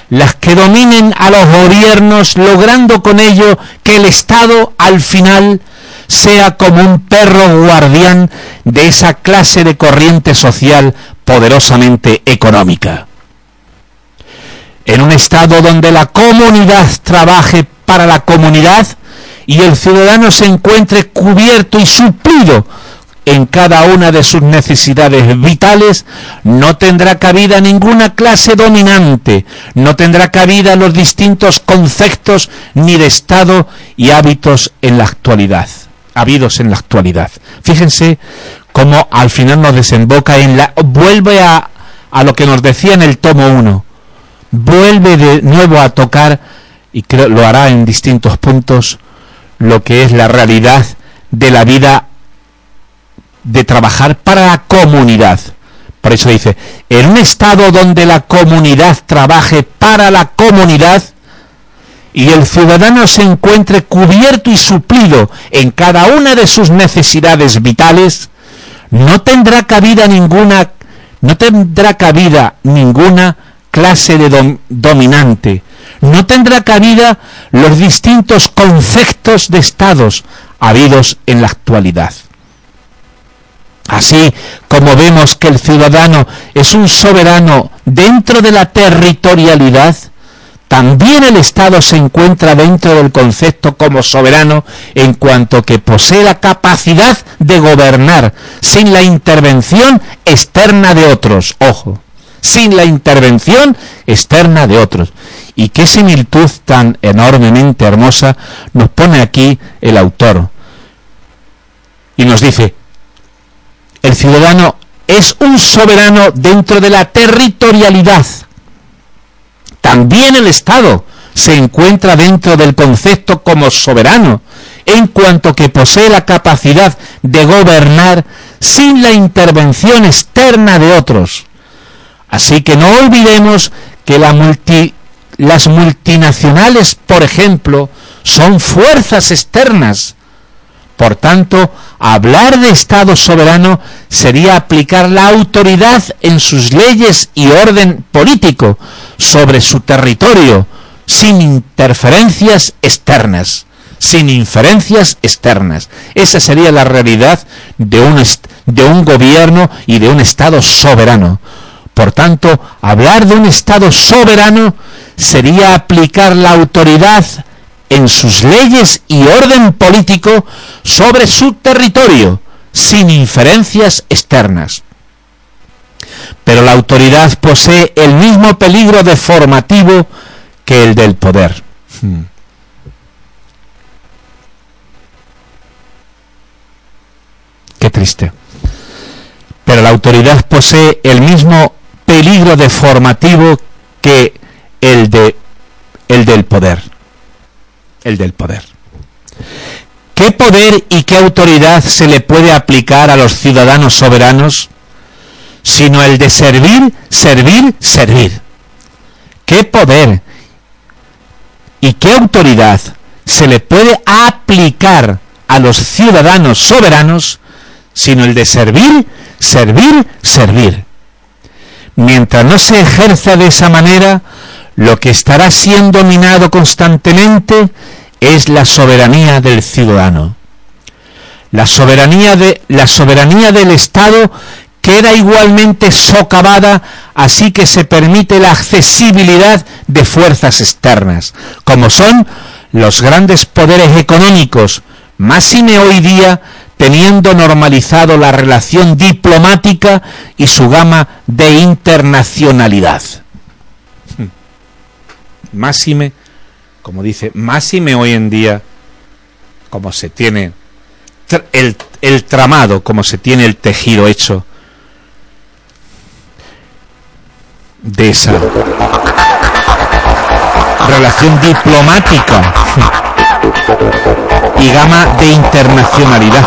las que dominen a los gobiernos, logrando con ello que el Estado al final sea como un perro guardián de esa clase de corriente social poderosamente económica. En un Estado donde la comunidad trabaje para la comunidad y el ciudadano se encuentre cubierto y suplido en cada una de sus necesidades vitales, no tendrá cabida ninguna clase dominante, no tendrá cabida los distintos conceptos ni de Estado y hábitos en la actualidad, habidos en la actualidad. Fíjense cómo al final nos desemboca en la... vuelve a, a lo que nos decía en el tomo 1, vuelve de nuevo a tocar, y creo lo hará en distintos puntos, lo que es la realidad de la vida de trabajar para la comunidad. Por eso dice, en un estado donde la comunidad trabaje para la comunidad y el ciudadano se encuentre cubierto y suplido en cada una de sus necesidades vitales, no tendrá cabida ninguna, no tendrá cabida ninguna clase de dominante, no tendrá cabida los distintos conceptos de estados habidos en la actualidad. Así como vemos que el ciudadano es un soberano dentro de la territorialidad, también el Estado se encuentra dentro del concepto como soberano en cuanto que posee la capacidad de gobernar sin la intervención externa de otros. Ojo, sin la intervención externa de otros. Y qué similitud tan enormemente hermosa nos pone aquí el autor. Y nos dice, el ciudadano es un soberano dentro de la territorialidad. También el Estado se encuentra dentro del concepto como soberano, en cuanto que posee la capacidad de gobernar sin la intervención externa de otros. Así que no olvidemos que las multinacionales, por ejemplo, son fuerzas externas. Por tanto, hablar de Estado soberano sería aplicar la autoridad en sus leyes y orden político sobre su territorio, sin interferencias externas, sin inferencias externas. Esa sería la realidad de un, de un gobierno y de un Estado soberano. Por tanto, hablar de un Estado soberano sería aplicar la autoridad en sus leyes y orden político sobre su territorio, sin inferencias externas. Pero la autoridad posee el mismo peligro deformativo que el del poder. Hmm. Qué triste. Pero la autoridad posee el mismo peligro deformativo que el de el del poder. El del poder. ¿Qué poder y qué autoridad se le puede aplicar a los ciudadanos soberanos sino el de servir, servir, servir? ¿Qué poder y qué autoridad se le puede aplicar a los ciudadanos soberanos sino el de servir, servir, servir? Mientras no se ejerza de esa manera, lo que estará siendo minado constantemente es la soberanía del ciudadano. La soberanía, de, la soberanía del Estado queda igualmente socavada, así que se permite la accesibilidad de fuerzas externas, como son los grandes poderes económicos, máxime hoy día teniendo normalizado la relación diplomática y su gama de internacionalidad. Máxime, como dice, máxime hoy en día, como se tiene el, el tramado, como se tiene el tejido hecho de esa relación diplomática y gama de internacionalidad.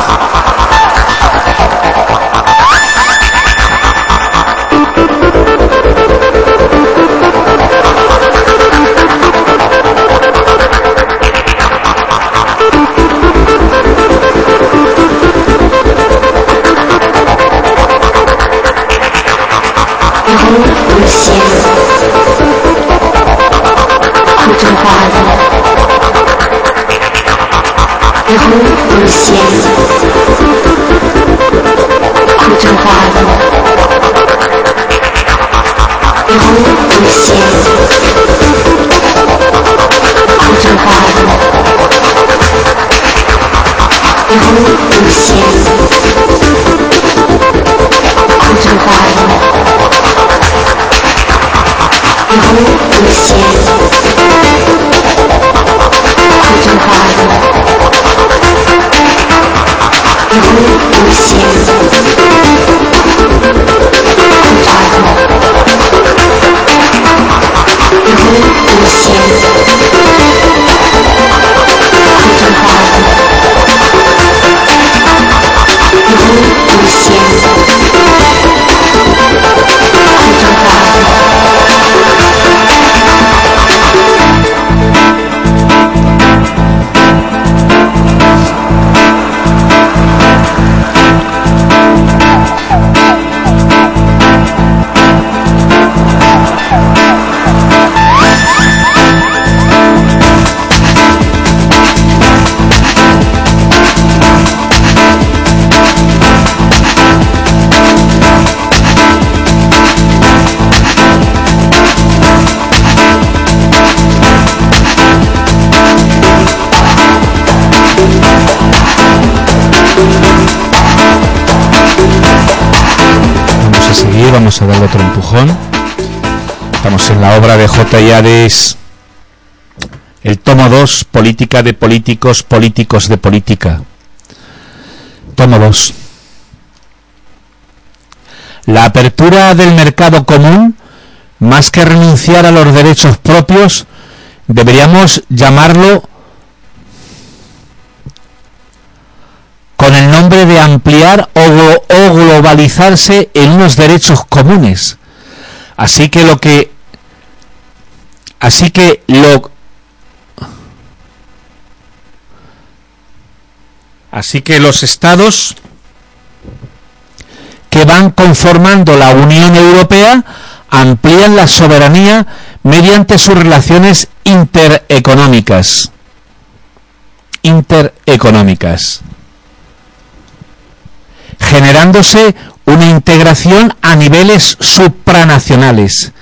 无限，无限，无限，无限。Vamos a darle otro empujón. Estamos en la obra de J. Yades, el tomo 2, Política de Políticos, Políticos de Política. Tomo 2. La apertura del mercado común más que renunciar a los derechos propios, deberíamos llamarlo con el nombre de ampliar o, globalizarse en unos derechos comunes. Así que lo que así que lo así que los estados que van conformando la Unión Europea amplían la soberanía mediante sus relaciones intereconómicas. Intereconómicas. Generándose una integración a niveles supranacionales.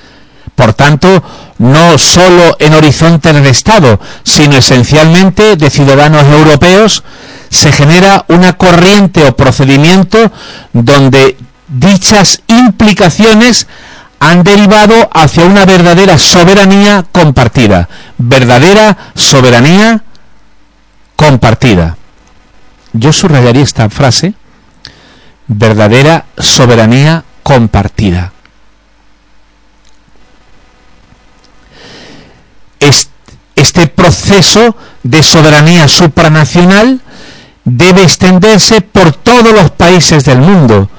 Por tanto, no solo en horizontes de Estado, sino esencialmente de ciudadanos europeos, se genera una corriente o procedimiento donde dichas implicaciones han derivado hacia una verdadera soberanía compartida. Verdadera soberanía compartida. Yo subrayaría esta frase. Verdadera soberanía compartida. Este proceso de soberanía supranacional debe extenderse por todos los países del mundo,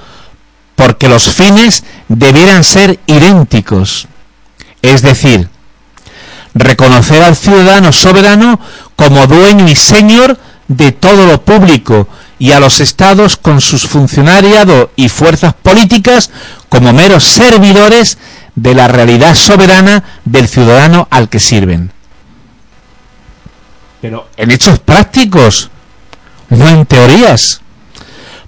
porque los fines debieran ser idénticos. Es decir, reconocer al ciudadano soberano como dueño y señor de todo lo público y a los estados con sus funcionariado y fuerzas políticas como meros servidores de la realidad soberana del ciudadano al que sirven. Pero en hechos prácticos, no en teorías.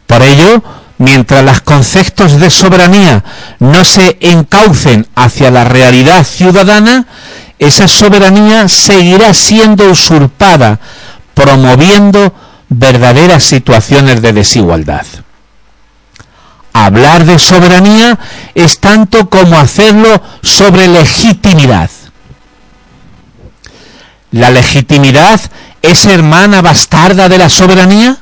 Por ello, mientras los conceptos de soberanía no se encaucen hacia la realidad ciudadana, esa soberanía seguirá siendo usurpada, promoviendo verdaderas situaciones de desigualdad. Hablar de soberanía es tanto como hacerlo sobre legitimidad. La legitimidad es hermana bastarda de la soberanía?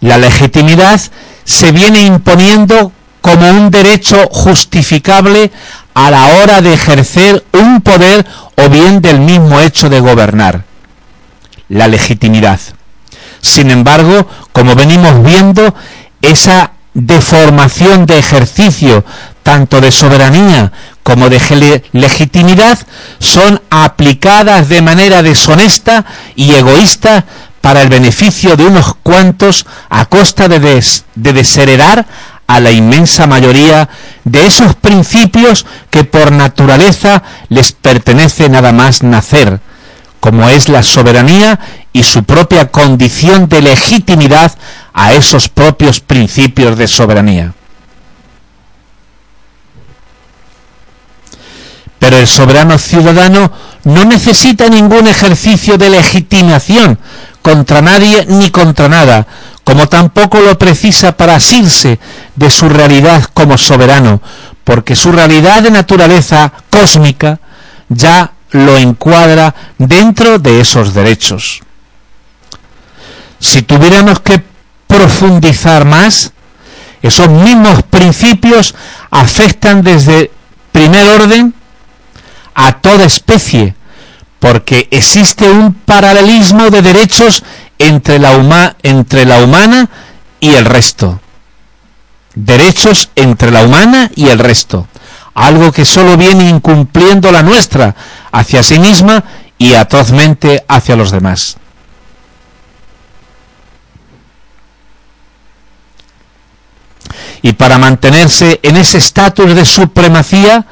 La legitimidad se viene imponiendo como un derecho justificable a la hora de ejercer un poder o bien del mismo hecho de gobernar. La legitimidad. Sin embargo, como venimos viendo, esa deformación de ejercicio tanto de soberanía como de legitimidad son aplicadas de manera deshonesta y egoísta para el beneficio de unos cuantos a costa de, de desheredar a la inmensa mayoría de esos principios que por naturaleza les pertenece nada más nacer, como es la soberanía y su propia condición de legitimidad a esos propios principios de soberanía. Pero el soberano ciudadano no necesita ningún ejercicio de legitimación contra nadie ni contra nada, como tampoco lo precisa para asirse de su realidad como soberano, porque su realidad de naturaleza cósmica ya lo encuadra dentro de esos derechos. Si tuviéramos que profundizar más, esos mismos principios afectan desde primer orden a toda especie, porque existe un paralelismo de derechos entre la, entre la humana y el resto. Derechos entre la humana y el resto. Algo que solo viene incumpliendo la nuestra hacia sí misma y atrozmente hacia los demás. Y para mantenerse en ese estatus de supremacía,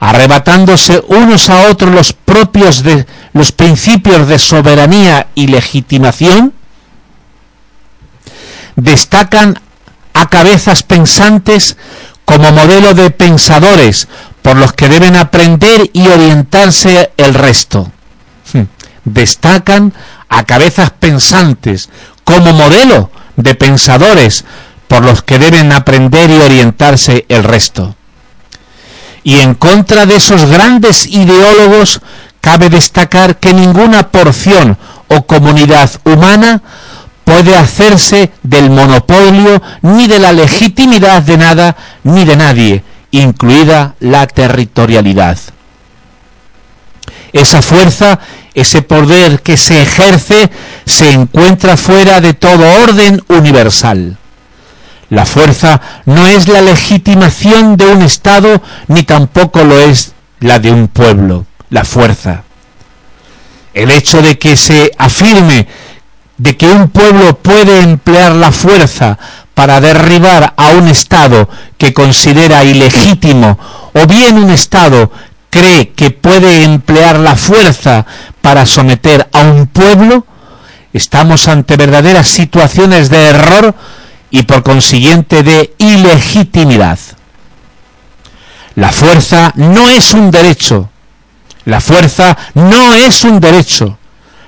arrebatándose unos a otros los propios de los principios de soberanía y legitimación, destacan a cabezas pensantes como modelo de pensadores por los que deben aprender y orientarse el resto. Hmm. Destacan a cabezas pensantes como modelo de pensadores por los que deben aprender y orientarse el resto. Y en contra de esos grandes ideólogos cabe destacar que ninguna porción o comunidad humana puede hacerse del monopolio ni de la legitimidad de nada ni de nadie, incluida la territorialidad. Esa fuerza, ese poder que se ejerce, se encuentra fuera de todo orden universal. La fuerza no es la legitimación de un Estado, ni tampoco lo es la de un pueblo, la fuerza. El hecho de que se afirme de que un pueblo puede emplear la fuerza para derribar a un Estado que considera ilegítimo, o bien un Estado cree que puede emplear la fuerza para someter a un pueblo, estamos ante verdaderas situaciones de error y por consiguiente de ilegitimidad. La fuerza no es un derecho. La fuerza no es un derecho.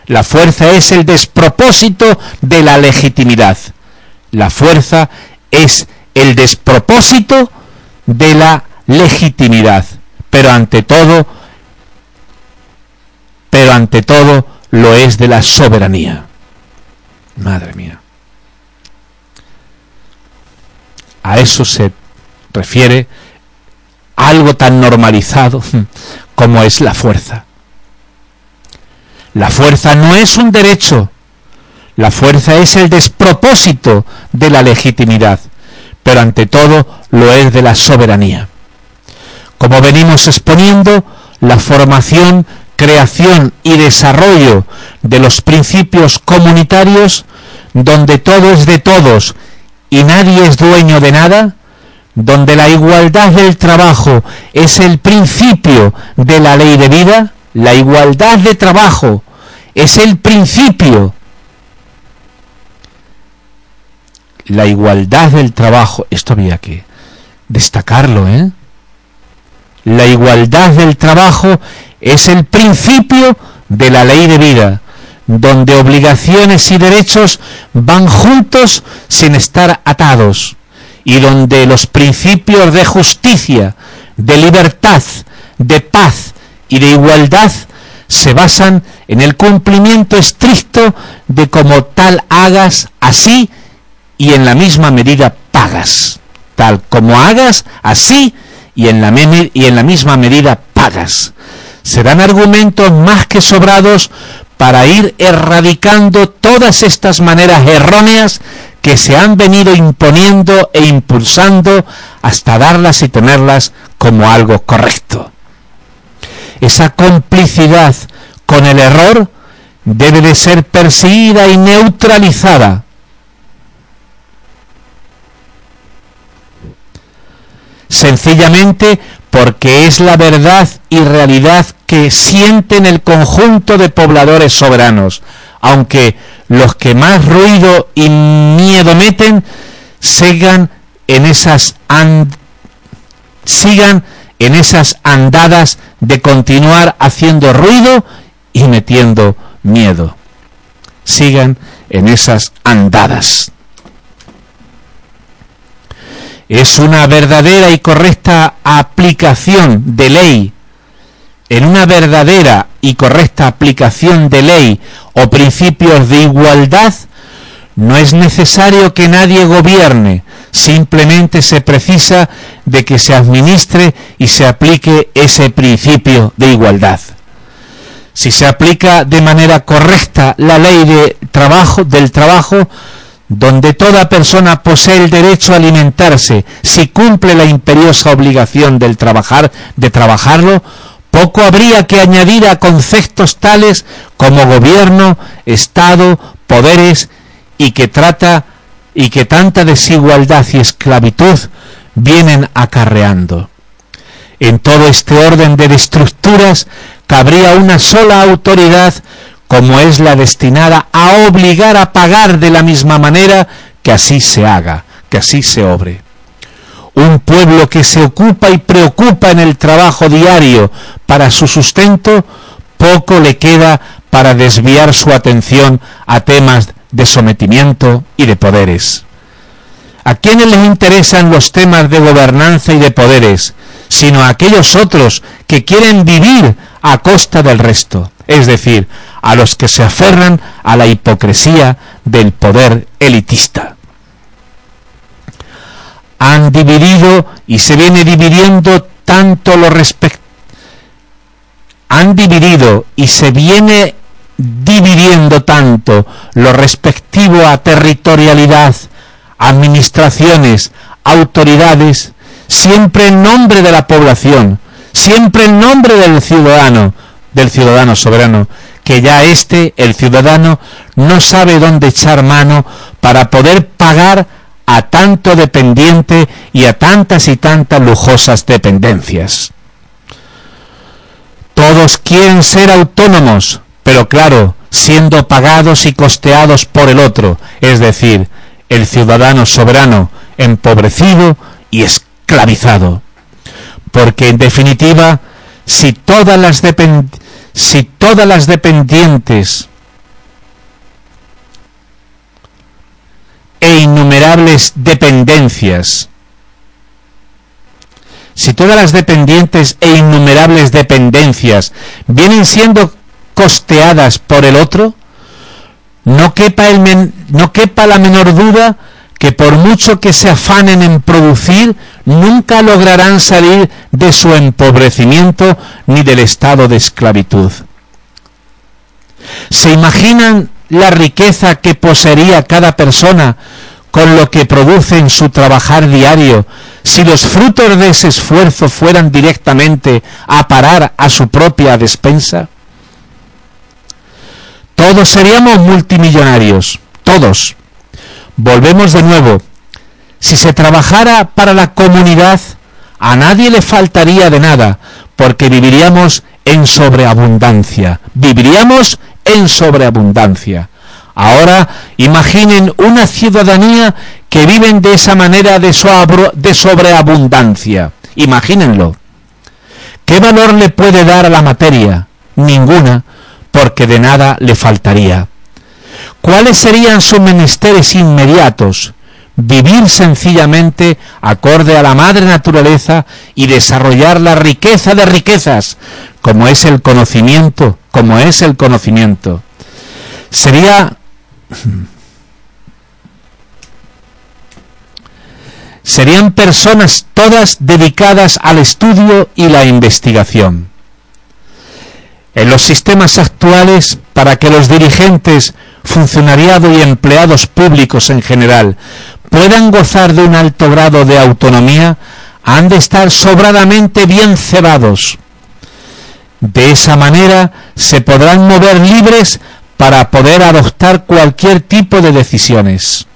La fuerza es el despropósito de la legitimidad. La fuerza es el despropósito de la legitimidad. Pero ante todo, pero ante todo lo es de la soberanía. Madre mía. A eso se refiere algo tan normalizado [LAUGHS] como es la fuerza. La fuerza no es un derecho, la fuerza es el despropósito de la legitimidad, pero ante todo lo es de la soberanía. Como venimos exponiendo, la formación, creación y desarrollo de los principios comunitarios, donde todo es de todos y nadie es dueño de nada, donde la igualdad del trabajo es el principio de la ley de vida, la igualdad de trabajo es el principio. La igualdad del trabajo, esto había que destacarlo, ¿eh? La igualdad del trabajo es el principio de la ley de vida, donde obligaciones y derechos van juntos sin estar atados, y donde los principios de justicia, de libertad, de paz y de igualdad se basan en el cumplimiento estricto de como tal hagas así y en la misma medida pagas. Tal como hagas así y en la, y en la misma medida pagas. Serán argumentos más que sobrados para ir erradicando todas estas maneras erróneas que se han venido imponiendo e impulsando hasta darlas y tenerlas como algo correcto. Esa complicidad con el error debe de ser perseguida y neutralizada. Sencillamente porque es la verdad y realidad que sienten el conjunto de pobladores soberanos, aunque los que más ruido y miedo meten sigan en esas sigan en esas andadas de continuar haciendo ruido y metiendo miedo. Sigan en esas andadas. Es una verdadera y correcta aplicación de ley. En una verdadera y correcta aplicación de ley o principios de igualdad, no es necesario que nadie gobierne, simplemente se precisa de que se administre y se aplique ese principio de igualdad. Si se aplica de manera correcta la ley de trabajo, del trabajo, donde toda persona posee el derecho a alimentarse, si cumple la imperiosa obligación del trabajar, de trabajarlo, poco habría que añadir a conceptos tales como gobierno, Estado, poderes y que trata y que tanta desigualdad y esclavitud vienen acarreando. En todo este orden de estructuras cabría una sola autoridad como es la destinada a obligar a pagar de la misma manera que así se haga, que así se obre. Un pueblo que se ocupa y preocupa en el trabajo diario para su sustento, poco le queda para desviar su atención a temas de sometimiento y de poderes. ¿A quiénes les interesan los temas de gobernanza y de poderes, sino a aquellos otros que quieren vivir a costa del resto? Es decir, a los que se aferran a la hipocresía del poder elitista. Han dividido y se viene dividiendo tanto lo respect han dividido y se viene dividiendo tanto lo respectivo a territorialidad, administraciones, autoridades, siempre en nombre de la población, siempre en nombre del ciudadano, del ciudadano soberano, que ya este, el ciudadano, no sabe dónde echar mano para poder pagar a tanto dependiente y a tantas y tantas lujosas dependencias. Todos quieren ser autónomos, pero claro, siendo pagados y costeados por el otro, es decir, el ciudadano soberano, empobrecido y esclavizado. Porque en definitiva, si todas las, si todas las dependientes e innumerables dependencias, si todas las dependientes e innumerables dependencias vienen siendo costeadas por el otro, no quepa, el no quepa la menor duda que por mucho que se afanen en producir, nunca lograrán salir de su empobrecimiento ni del estado de esclavitud. ¿Se imaginan la riqueza que poseería cada persona con lo que produce en su trabajar diario si los frutos de ese esfuerzo fueran directamente a parar a su propia despensa? Todos seríamos multimillonarios, todos Volvemos de nuevo. Si se trabajara para la comunidad, a nadie le faltaría de nada, porque viviríamos en sobreabundancia. Viviríamos en sobreabundancia. Ahora imaginen una ciudadanía que viven de esa manera de, de sobreabundancia. Imagínenlo. ¿Qué valor le puede dar a la materia? Ninguna, porque de nada le faltaría. ¿Cuáles serían sus menesteres inmediatos? Vivir sencillamente acorde a la madre naturaleza y desarrollar la riqueza de riquezas, como es el conocimiento, como es el conocimiento. Sería [CLEARS THROAT] serían personas todas dedicadas al estudio y la investigación. En los sistemas actuales, para que los dirigentes funcionariado y empleados públicos en general puedan gozar de un alto grado de autonomía, han de estar sobradamente bien cebados. De esa manera se podrán mover libres para poder adoptar cualquier tipo de decisiones.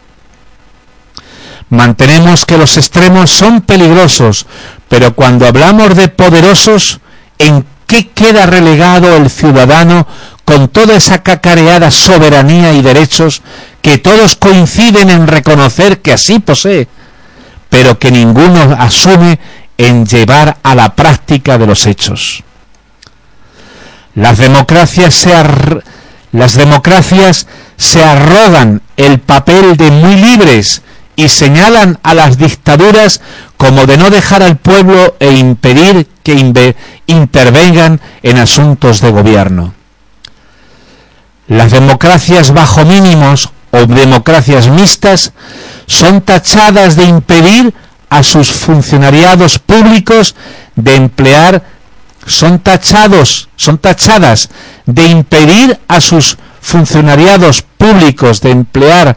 Mantenemos que los extremos son peligrosos, pero cuando hablamos de poderosos, ¿en qué queda relegado el ciudadano con toda esa cacareada soberanía y derechos que todos coinciden en reconocer que así posee, pero que ninguno asume en llevar a la práctica de los hechos. Las democracias se, se arrogan el papel de muy libres y señalan a las dictaduras como de no dejar al pueblo e impedir que intervengan en asuntos de gobierno. Las democracias bajo mínimos o democracias mixtas son tachadas de impedir a sus funcionariados públicos de emplear son tachados, son tachadas de impedir a sus funcionariados públicos de emplear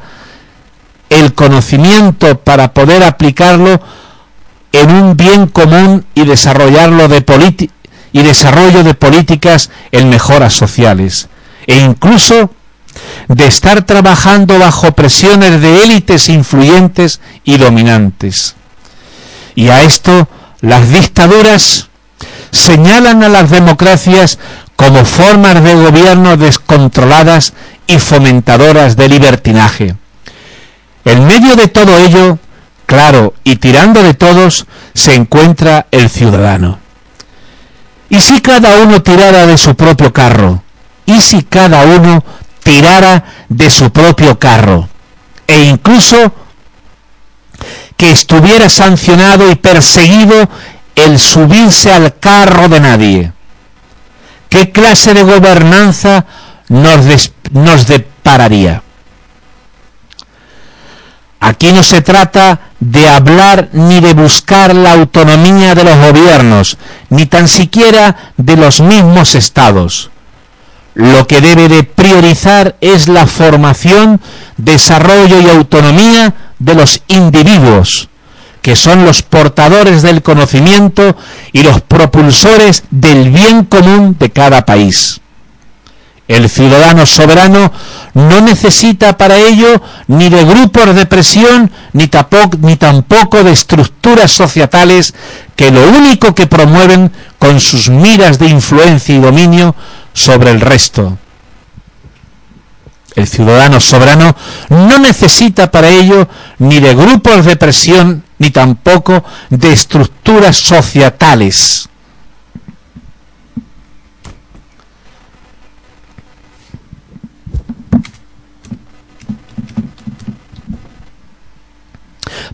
el conocimiento para poder aplicarlo en un bien común y desarrollarlo de y desarrollo de políticas en mejoras sociales. E incluso de estar trabajando bajo presiones de élites influyentes y dominantes. Y a esto las dictaduras señalan a las democracias como formas de gobierno descontroladas y fomentadoras de libertinaje. En medio de todo ello, claro, y tirando de todos, se encuentra el ciudadano. ¿Y si cada uno tirara de su propio carro? ¿Y si cada uno tirara de su propio carro? E incluso que estuviera sancionado y perseguido el subirse al carro de nadie. ¿qué clase de gobernanza nos, nos depararía? Aquí no se trata de hablar ni de buscar la autonomía de los gobiernos, ni tan siquiera de los mismos estados. Lo que debe de priorizar es la formación, desarrollo y autonomía de los individuos, que son los portadores del conocimiento y los propulsores del bien común de cada país. El ciudadano soberano no necesita para ello ni de grupos de presión ni tampoco, de estructuras societales que lo único que promueven con sus miras de influencia y dominio sobre el resto. El ciudadano soberano no necesita para ello ni de grupos de presión ni tampoco de estructuras societales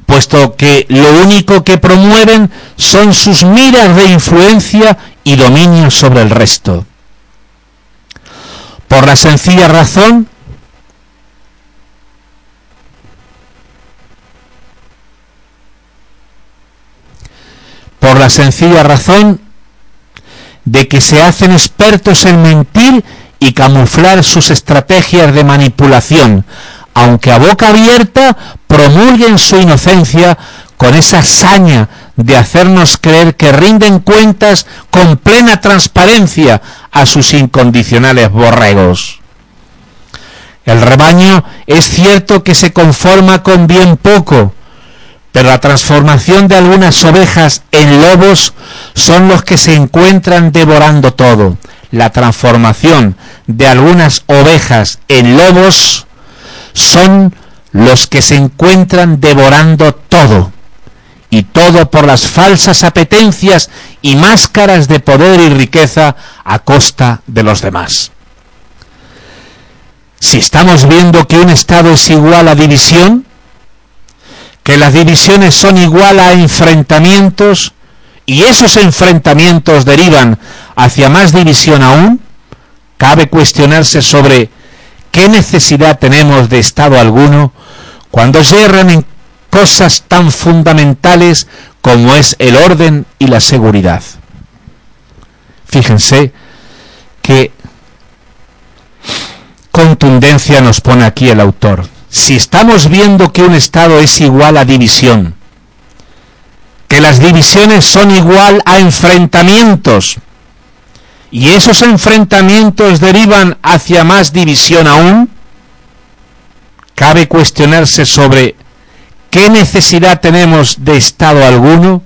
puesto que lo único que promueven son sus miras de influencia y dominio sobre el resto. Por la sencilla razón por la sencilla razón de que se hacen expertos en mentir y camuflar sus estrategias de manipulación, aunque a boca abierta promulguen su inocencia con esa saña de hacernos creer que rinden cuentas con plena transparencia a sus incondicionales borregos. El rebaño es cierto que se conforma con bien poco, pero la transformación de algunas ovejas en lobos son los que se encuentran devorando todo. La transformación de algunas ovejas en lobos son los que se encuentran devorando todo, y todo por las falsas apetencias y máscaras de poder y riqueza a costa de los demás. Si estamos viendo que un Estado es igual a división, que las divisiones son igual a enfrentamientos, y esos enfrentamientos derivan hacia más división aún, cabe cuestionarse sobre ¿Qué necesidad tenemos de Estado alguno cuando yerran en cosas tan fundamentales como es el orden y la seguridad? Fíjense qué contundencia nos pone aquí el autor. Si estamos viendo que un Estado es igual a división, que las divisiones son igual a enfrentamientos, y esos enfrentamientos derivan hacia más división aún, cabe cuestionarse sobre qué necesidad tenemos de Estado alguno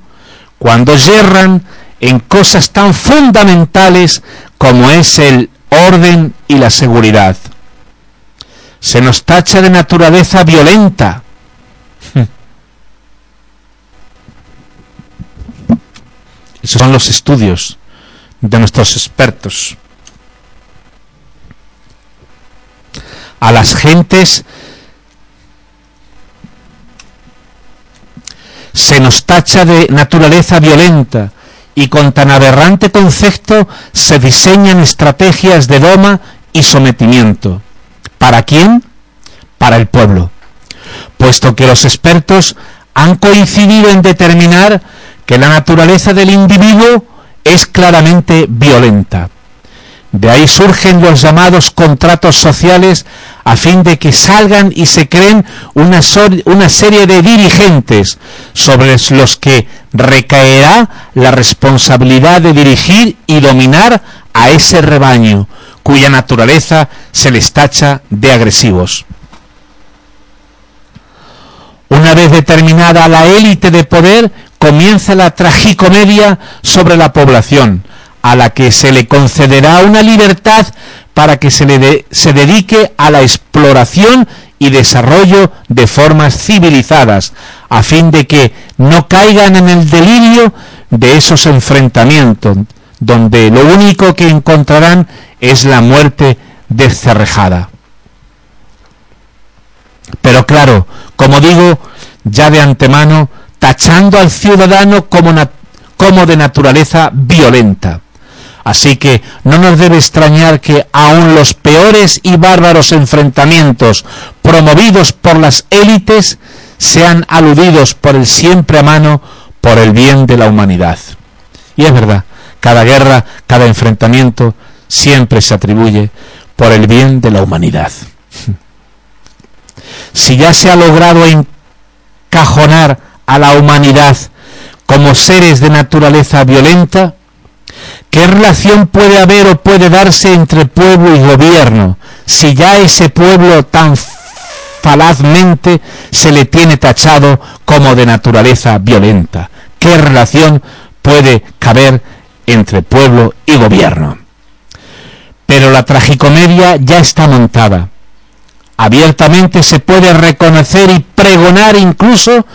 cuando yerran en cosas tan fundamentales como es el orden y la seguridad. Se nos tacha de naturaleza violenta. [LAUGHS] Esos son los estudios de nuestros expertos. A las gentes se nos tacha de naturaleza violenta y con tan aberrante concepto se diseñan estrategias de doma y sometimiento. ¿Para quién? Para el pueblo. Puesto que los expertos han coincidido en determinar que la naturaleza del individuo es claramente violenta. De ahí surgen los llamados contratos sociales a fin de que salgan y se creen una, serie de dirigentes sobre los que recaerá la responsabilidad de dirigir y dominar a ese rebaño, cuya naturaleza se les tacha de agresivos. Una vez determinada la élite de poder, comienza la tragicomedia sobre la población, a la que se le concederá una libertad para que se, le se dedique a la exploración y desarrollo de formas civilizadas, a fin de que no caigan en el delirio de esos enfrentamientos, donde lo único que encontrarán es la muerte descerrejada. Pero claro, como digo, ya de antemano, tachando al ciudadano como, como de naturaleza violenta. Así que no nos debe extrañar que aun los peores y bárbaros enfrentamientos promovidos por las élites sean aludidos por el siempre a mano por el bien de la humanidad. Y es verdad, cada guerra, cada enfrentamiento siempre se atribuye por el bien de la humanidad. [LAUGHS] Si ya se ha logrado encajonar a la humanidad como seres de naturaleza violenta, ¿qué relación puede haber o puede darse entre pueblo y gobierno si ya ese pueblo tan falazmente se le tiene tachado como de naturaleza violenta? ¿Qué relación puede caber entre pueblo y gobierno? Pero la tragicomedia ya está montada. Abiertamente se puede reconocer y pregonar incluso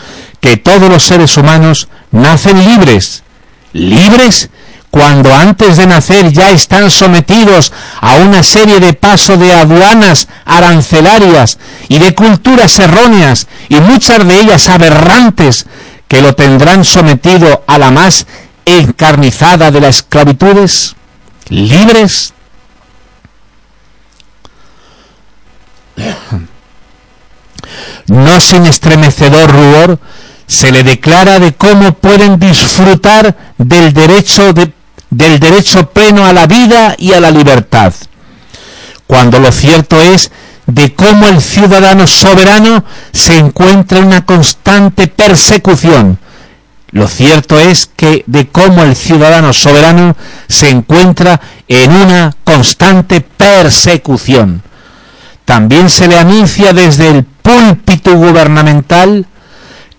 que todos los seres humanos nacen libres. ¿Libres? Cuando antes de nacer ya están sometidos a una serie de pasos de aduanas arancelarias y de culturas erróneas y muchas de ellas aberrantes que lo tendrán sometido a la más encarnizada de las esclavitudes, libres. No sin estremecedor rubor se le declara de cómo pueden disfrutar del derecho de del derecho pleno a la vida y a la libertad, cuando lo cierto es de cómo el ciudadano soberano se encuentra en una constante persecución. Lo cierto es que de cómo el ciudadano soberano se encuentra en una constante persecución. También se le anuncia desde el púlpito gubernamental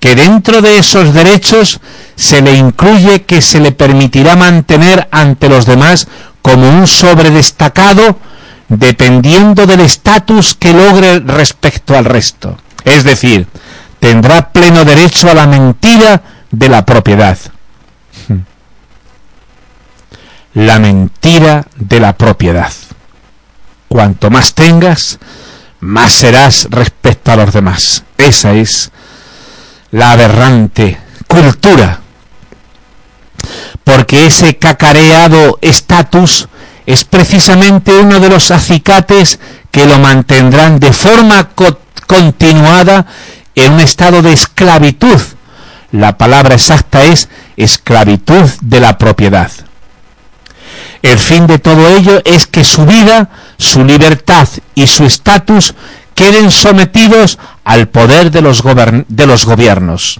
que dentro de esos derechos se le incluye que se le permitirá mantener ante los demás como un sobredestacado dependiendo del estatus que logre respecto al resto. Es decir, tendrá pleno derecho a la mentira de la propiedad. [LAUGHS] La mentira de la propiedad. Cuanto más tengas, más serás respecto a los demás. Esa es la aberrante cultura. Porque ese cacareado estatus es precisamente uno de los acicates que lo mantendrán de forma continuada en un estado de esclavitud. La palabra exacta es esclavitud de la propiedad. El fin de todo ello es que su vida, su libertad y su estatus queden sometidos al poder de los, de los gobiernos.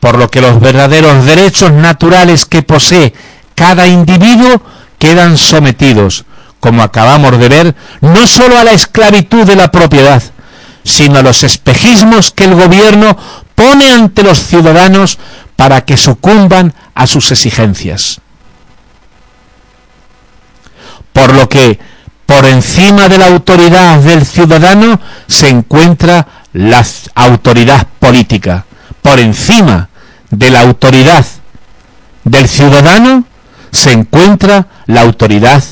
Por lo que los verdaderos derechos naturales que posee cada individuo quedan sometidos, como acabamos de ver, no sólo a la esclavitud de la propiedad, sino a los espejismos que el gobierno pone ante los ciudadanos para que sucumban a sus exigencias. Por lo que por encima de la autoridad del ciudadano se encuentra la autoridad política. Por encima de la autoridad del ciudadano se encuentra la autoridad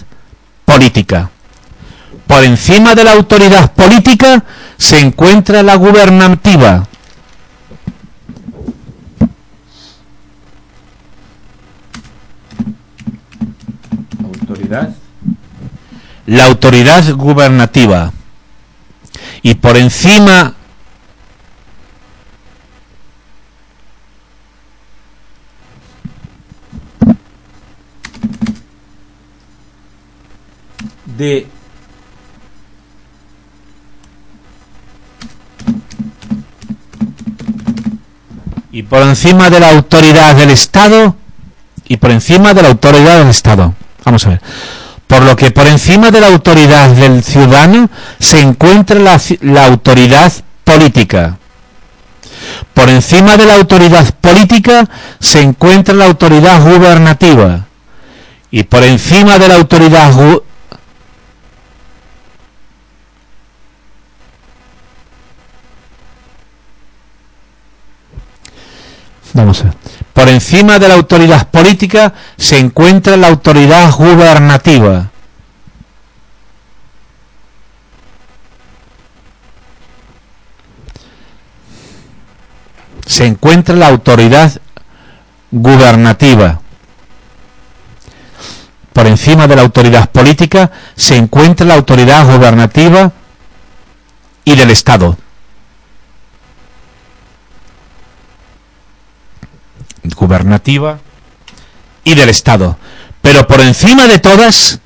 política. Por encima de la autoridad política se encuentra la gubernativa. Autoridad la autoridad gubernativa y por encima de y por encima de la autoridad del Estado y por encima de la autoridad del Estado. Vamos a ver por lo que por encima de la autoridad del ciudadano se encuentra la, autoridad política. Por encima de la autoridad política se encuentra la autoridad gubernativa. Y por encima de la autoridad Por encima de la autoridad política se encuentra la autoridad gubernativa. Se encuentra la autoridad gubernativa. por encima de la autoridad política, se encuentra la autoridad gubernativa y del Estado. Gubernativa y del Estado. Pero por encima de todas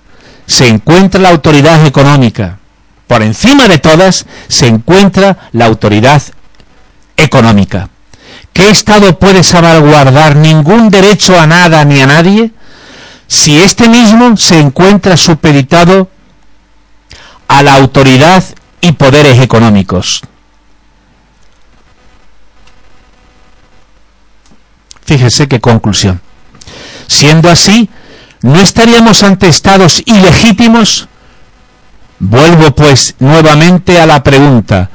se encuentra la autoridad económica. Por encima de todas se encuentra la autoridad económica. ¿Qué Estado puede salvaguardar ningún derecho a nada ni a nadie si éste mismo se encuentra supeditado a la autoridad y poderes económicos? Fíjese qué conclusión. Siendo así, ¿no estaríamos ante estados ilegítimos? Vuelvo pues nuevamente a la pregunta,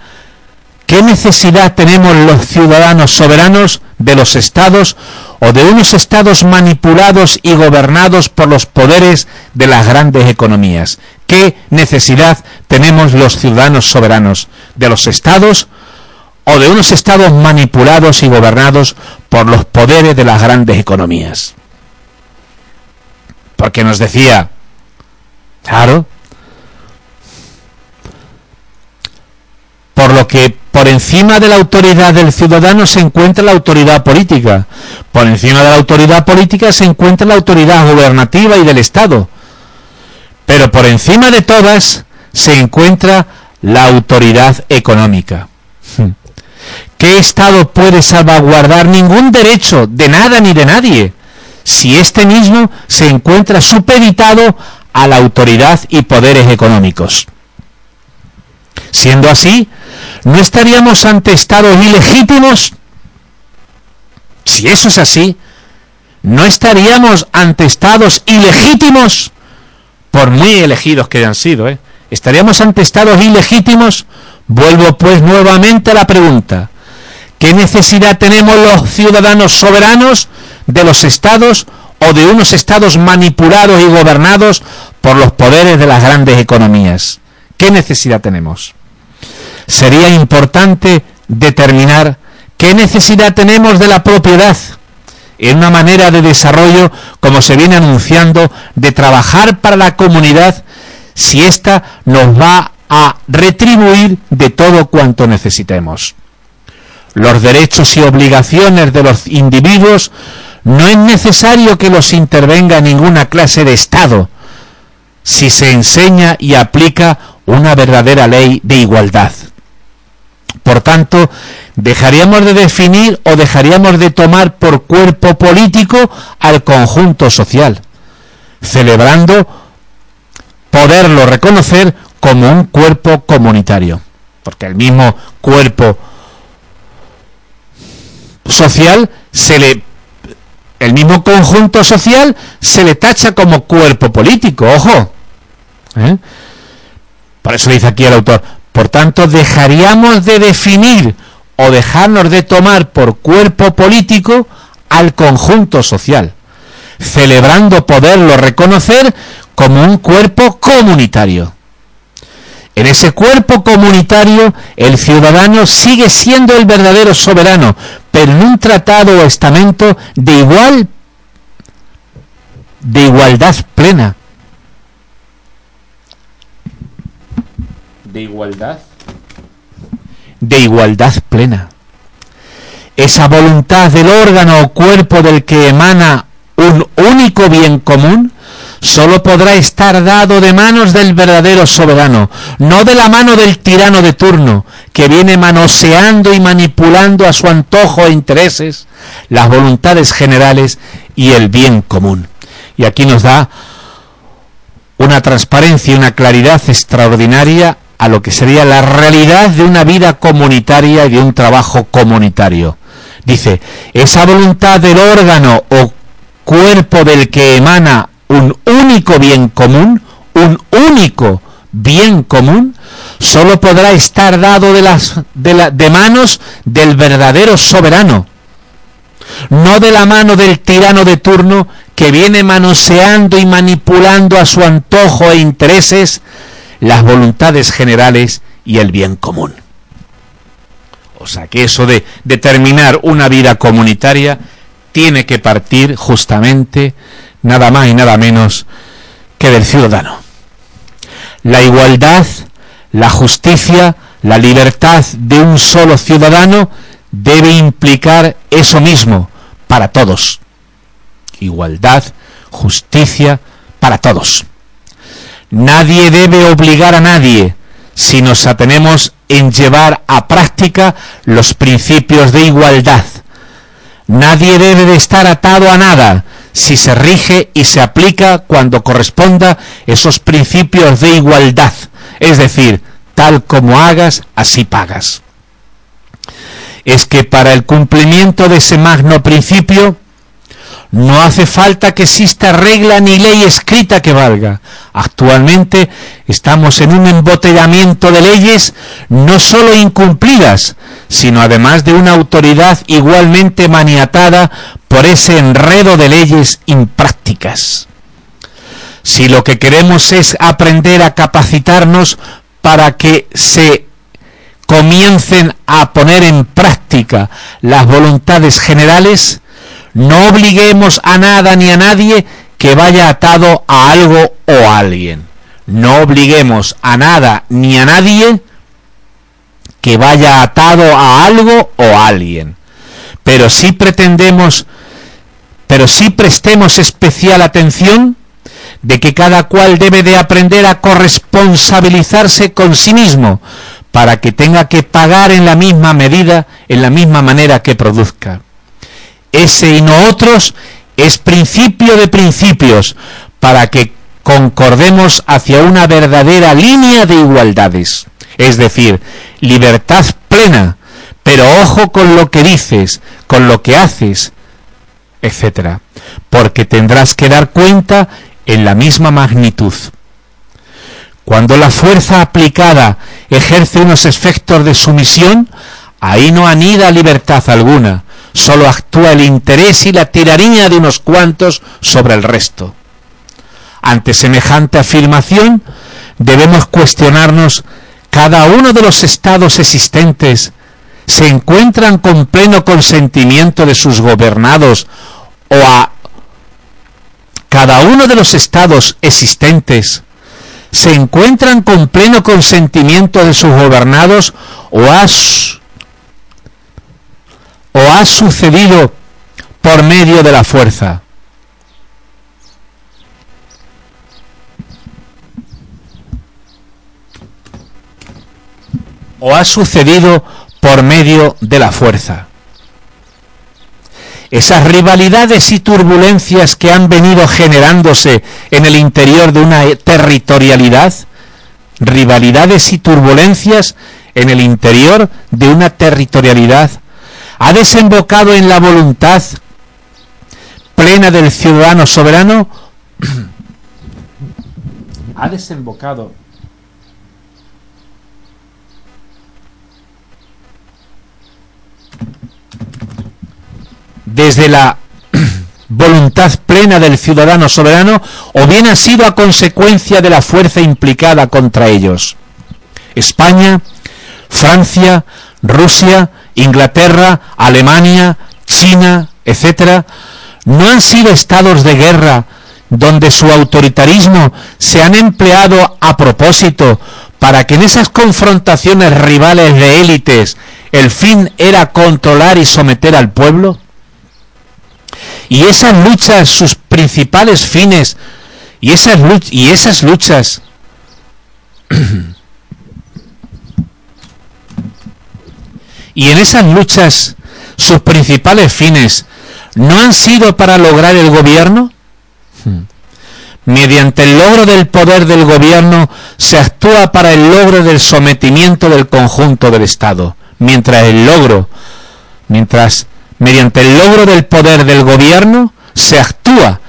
¿qué necesidad tenemos los ciudadanos soberanos de los estados o de unos estados manipulados y gobernados por los poderes de las grandes economías? ¿Qué necesidad tenemos los ciudadanos soberanos de los estados o de unos estados manipulados y gobernados por los poderes de las grandes economías? Porque nos decía, claro, por lo que por encima de la autoridad del ciudadano se encuentra la autoridad política, por encima de la autoridad política se encuentra la autoridad gubernativa y del Estado, pero por encima de todas se encuentra la autoridad económica. ¿Qué Estado puede salvaguardar ningún derecho de nada ni de nadie? si éste mismo se encuentra supeditado a la autoridad y poderes económicos. Siendo así, ¿no estaríamos ante estados ilegítimos? Si eso es así, ¿no estaríamos ante estados ilegítimos? Por muy elegidos que hayan sido, ¿eh? ¿Estaríamos ante estados ilegítimos? Vuelvo pues nuevamente a la pregunta. ¿Qué necesidad tenemos los ciudadanos soberanos de los estados o de unos estados manipulados y gobernados por los poderes de las grandes economías. ¿Qué necesidad tenemos? Sería importante determinar qué necesidad tenemos de la propiedad en una manera de desarrollo, como se viene anunciando, de trabajar para la comunidad si ésta nos va a retribuir de todo cuanto necesitemos. Los derechos y obligaciones de los individuos no es necesario que los intervenga ninguna clase de Estado si se enseña y aplica una verdadera ley de igualdad. Por tanto, dejaríamos de definir o dejaríamos de tomar por cuerpo político al conjunto social, celebrando poderlo reconocer como un cuerpo comunitario, porque el mismo cuerpo social se le el mismo conjunto social se le tacha como cuerpo político, ojo. ¿eh? Por eso dice aquí el autor, por tanto dejaríamos de definir o dejarnos de tomar por cuerpo político al conjunto social, celebrando poderlo reconocer como un cuerpo comunitario. En ese cuerpo comunitario el ciudadano sigue siendo el verdadero soberano, pero en un tratado o estamento de igual de igualdad plena. De igualdad de igualdad plena. Esa voluntad del órgano o cuerpo del que emana un único bien común solo podrá estar dado de manos del verdadero soberano, no de la mano del tirano de turno, que viene manoseando y manipulando a su antojo e intereses las voluntades generales y el bien común. Y aquí nos da una transparencia y una claridad extraordinaria a lo que sería la realidad de una vida comunitaria y de un trabajo comunitario. Dice, esa voluntad del órgano o cuerpo del que emana un único bien común, un único bien común, solo podrá estar dado de, las, de, de manos del verdadero soberano, no de la mano del tirano de turno que viene manoseando y manipulando a su antojo e intereses las voluntades generales y el bien común. O sea que eso de determinar una vida comunitaria tiene que partir justamente nada más y nada menos que del ciudadano. La igualdad, la justicia, la libertad de un solo ciudadano debe implicar eso mismo para todos. Igualdad, justicia para todos. Nadie debe obligar a nadie si nos atenemos en llevar a práctica los principios de igualdad. Nadie debe de estar atado a nada si se rige y se aplica cuando corresponda esos principios de igualdad. Es decir, tal como hagas, así pagas. Es que para el cumplimiento de ese magno principio, no hace falta que exista regla ni ley escrita que valga. Actualmente estamos en un embotellamiento de leyes no sólo incumplidas, sino además de una autoridad igualmente maniatada por ese enredo de leyes imprácticas. Si lo que queremos es aprender a capacitarnos para que se comiencen a poner en práctica las voluntades generales, no obliguemos a nada ni a nadie que vaya atado a algo o a alguien. No obliguemos a nada ni a nadie que vaya atado a algo o a alguien. Pero si pretendemos, pero si prestemos especial atención de que cada cual debe de aprender a corresponsabilizarse con sí mismo para que tenga que pagar en la misma medida, en la misma manera que produzca ese y no otros, es principio de principios para que concordemos hacia una verdadera línea de igualdades. Es decir, libertad plena, pero ojo con lo que dices, con lo que haces, etc. Porque tendrás que dar cuenta en la misma magnitud. Cuando la fuerza aplicada ejerce unos efectos de sumisión, ahí no anida libertad alguna, solo actúa el interés y la tiranía de unos cuantos sobre el resto. Ante semejante afirmación, debemos cuestionarnos, ¿cada uno de los estados existentes se encuentran con pleno consentimiento de sus gobernados o a cada uno de los estados existentes se encuentran con pleno consentimiento de sus gobernados o a o ha sucedido por medio de la fuerza. O ha sucedido por medio de la fuerza. Esas rivalidades y turbulencias que han venido generándose en el interior de una territorialidad, rivalidades y turbulencias en el interior de una territorialidad ha desembocado en la voluntad plena del ciudadano soberano, [CLEARS THROAT] ha desembocado desde la [CLEARS THROAT] voluntad plena del ciudadano soberano o bien ha sido a consecuencia de la fuerza implicada contra ellos. España, Francia, Rusia, Inglaterra, Alemania, China, etcétera, no han sido estados de guerra donde su autoritarismo se han empleado a propósito para que en esas confrontaciones rivales de élites el fin era controlar y someter al pueblo? Y esas luchas, sus principales fines, y esas, y esas luchas [CLEARS THROAT] Y en esas luchas, sus principales fines no han sido para lograr el gobierno. Hmm. Mediante el logro del poder del gobierno se actúa para el logro del sometimiento del conjunto del Estado. Mientras el logro, mientras mediante el logro del poder del gobierno se actúa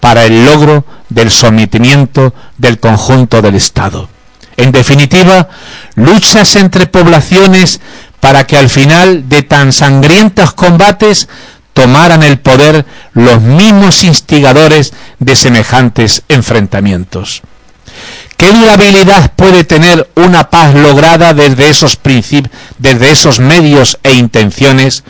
para el logro del sometimiento del conjunto del Estado. En definitiva, luchas entre poblaciones para que al final de tan sangrientos combates tomaran el poder los mismos instigadores de semejantes enfrentamientos. ¿Qué durabilidad puede tener una paz lograda desde esos desde esos medios e intenciones,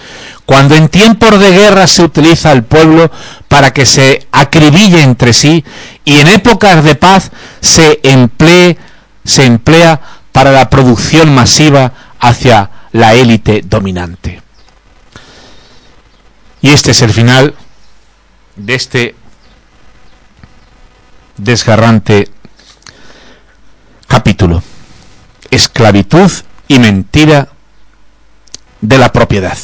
cuando en tiempos de guerra se utiliza al pueblo para que se acribille entre sí y en épocas de paz se emplee, se emplea para la producción masiva hacia la élite dominante? Y este es el final de este desgarrante capítulo. Esclavitud y mentira de la propiedad.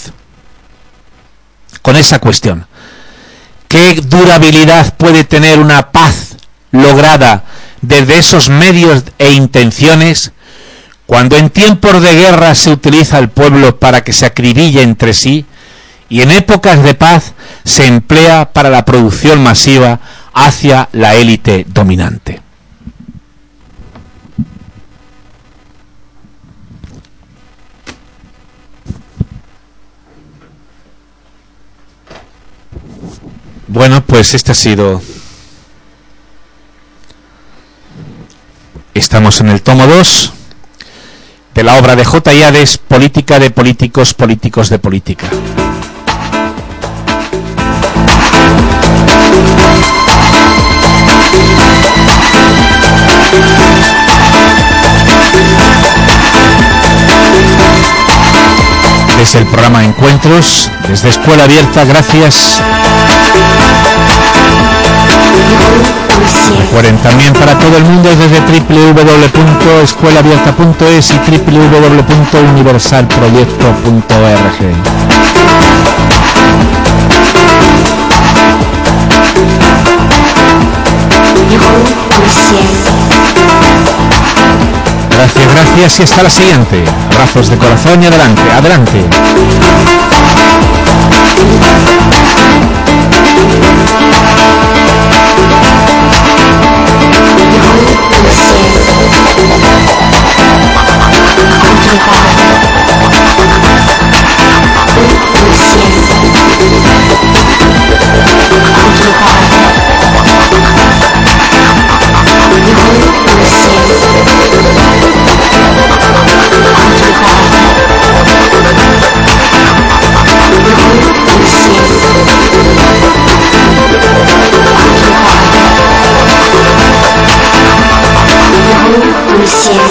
Con esa cuestión. ¿Qué durabilidad puede tener una paz lograda desde esos medios e intenciones cuando en tiempos de guerra se utiliza al pueblo para que se acribille entre sí y en épocas de paz se emplea para la producción masiva hacia la élite dominante? Bueno, pues este ha sido... Estamos en el tomo 2 de la obra de J. Yades, Política de Políticos, Políticos de Política. Desde el programa Encuentros, desde Escuela Abierta, gracias. 40.000 para todo el mundo desde www.escuelabierta.es y www.universalproyecto.org. Gracias, gracias y hasta la siguiente. Abrazos de corazón y adelante, adelante. 你好我是好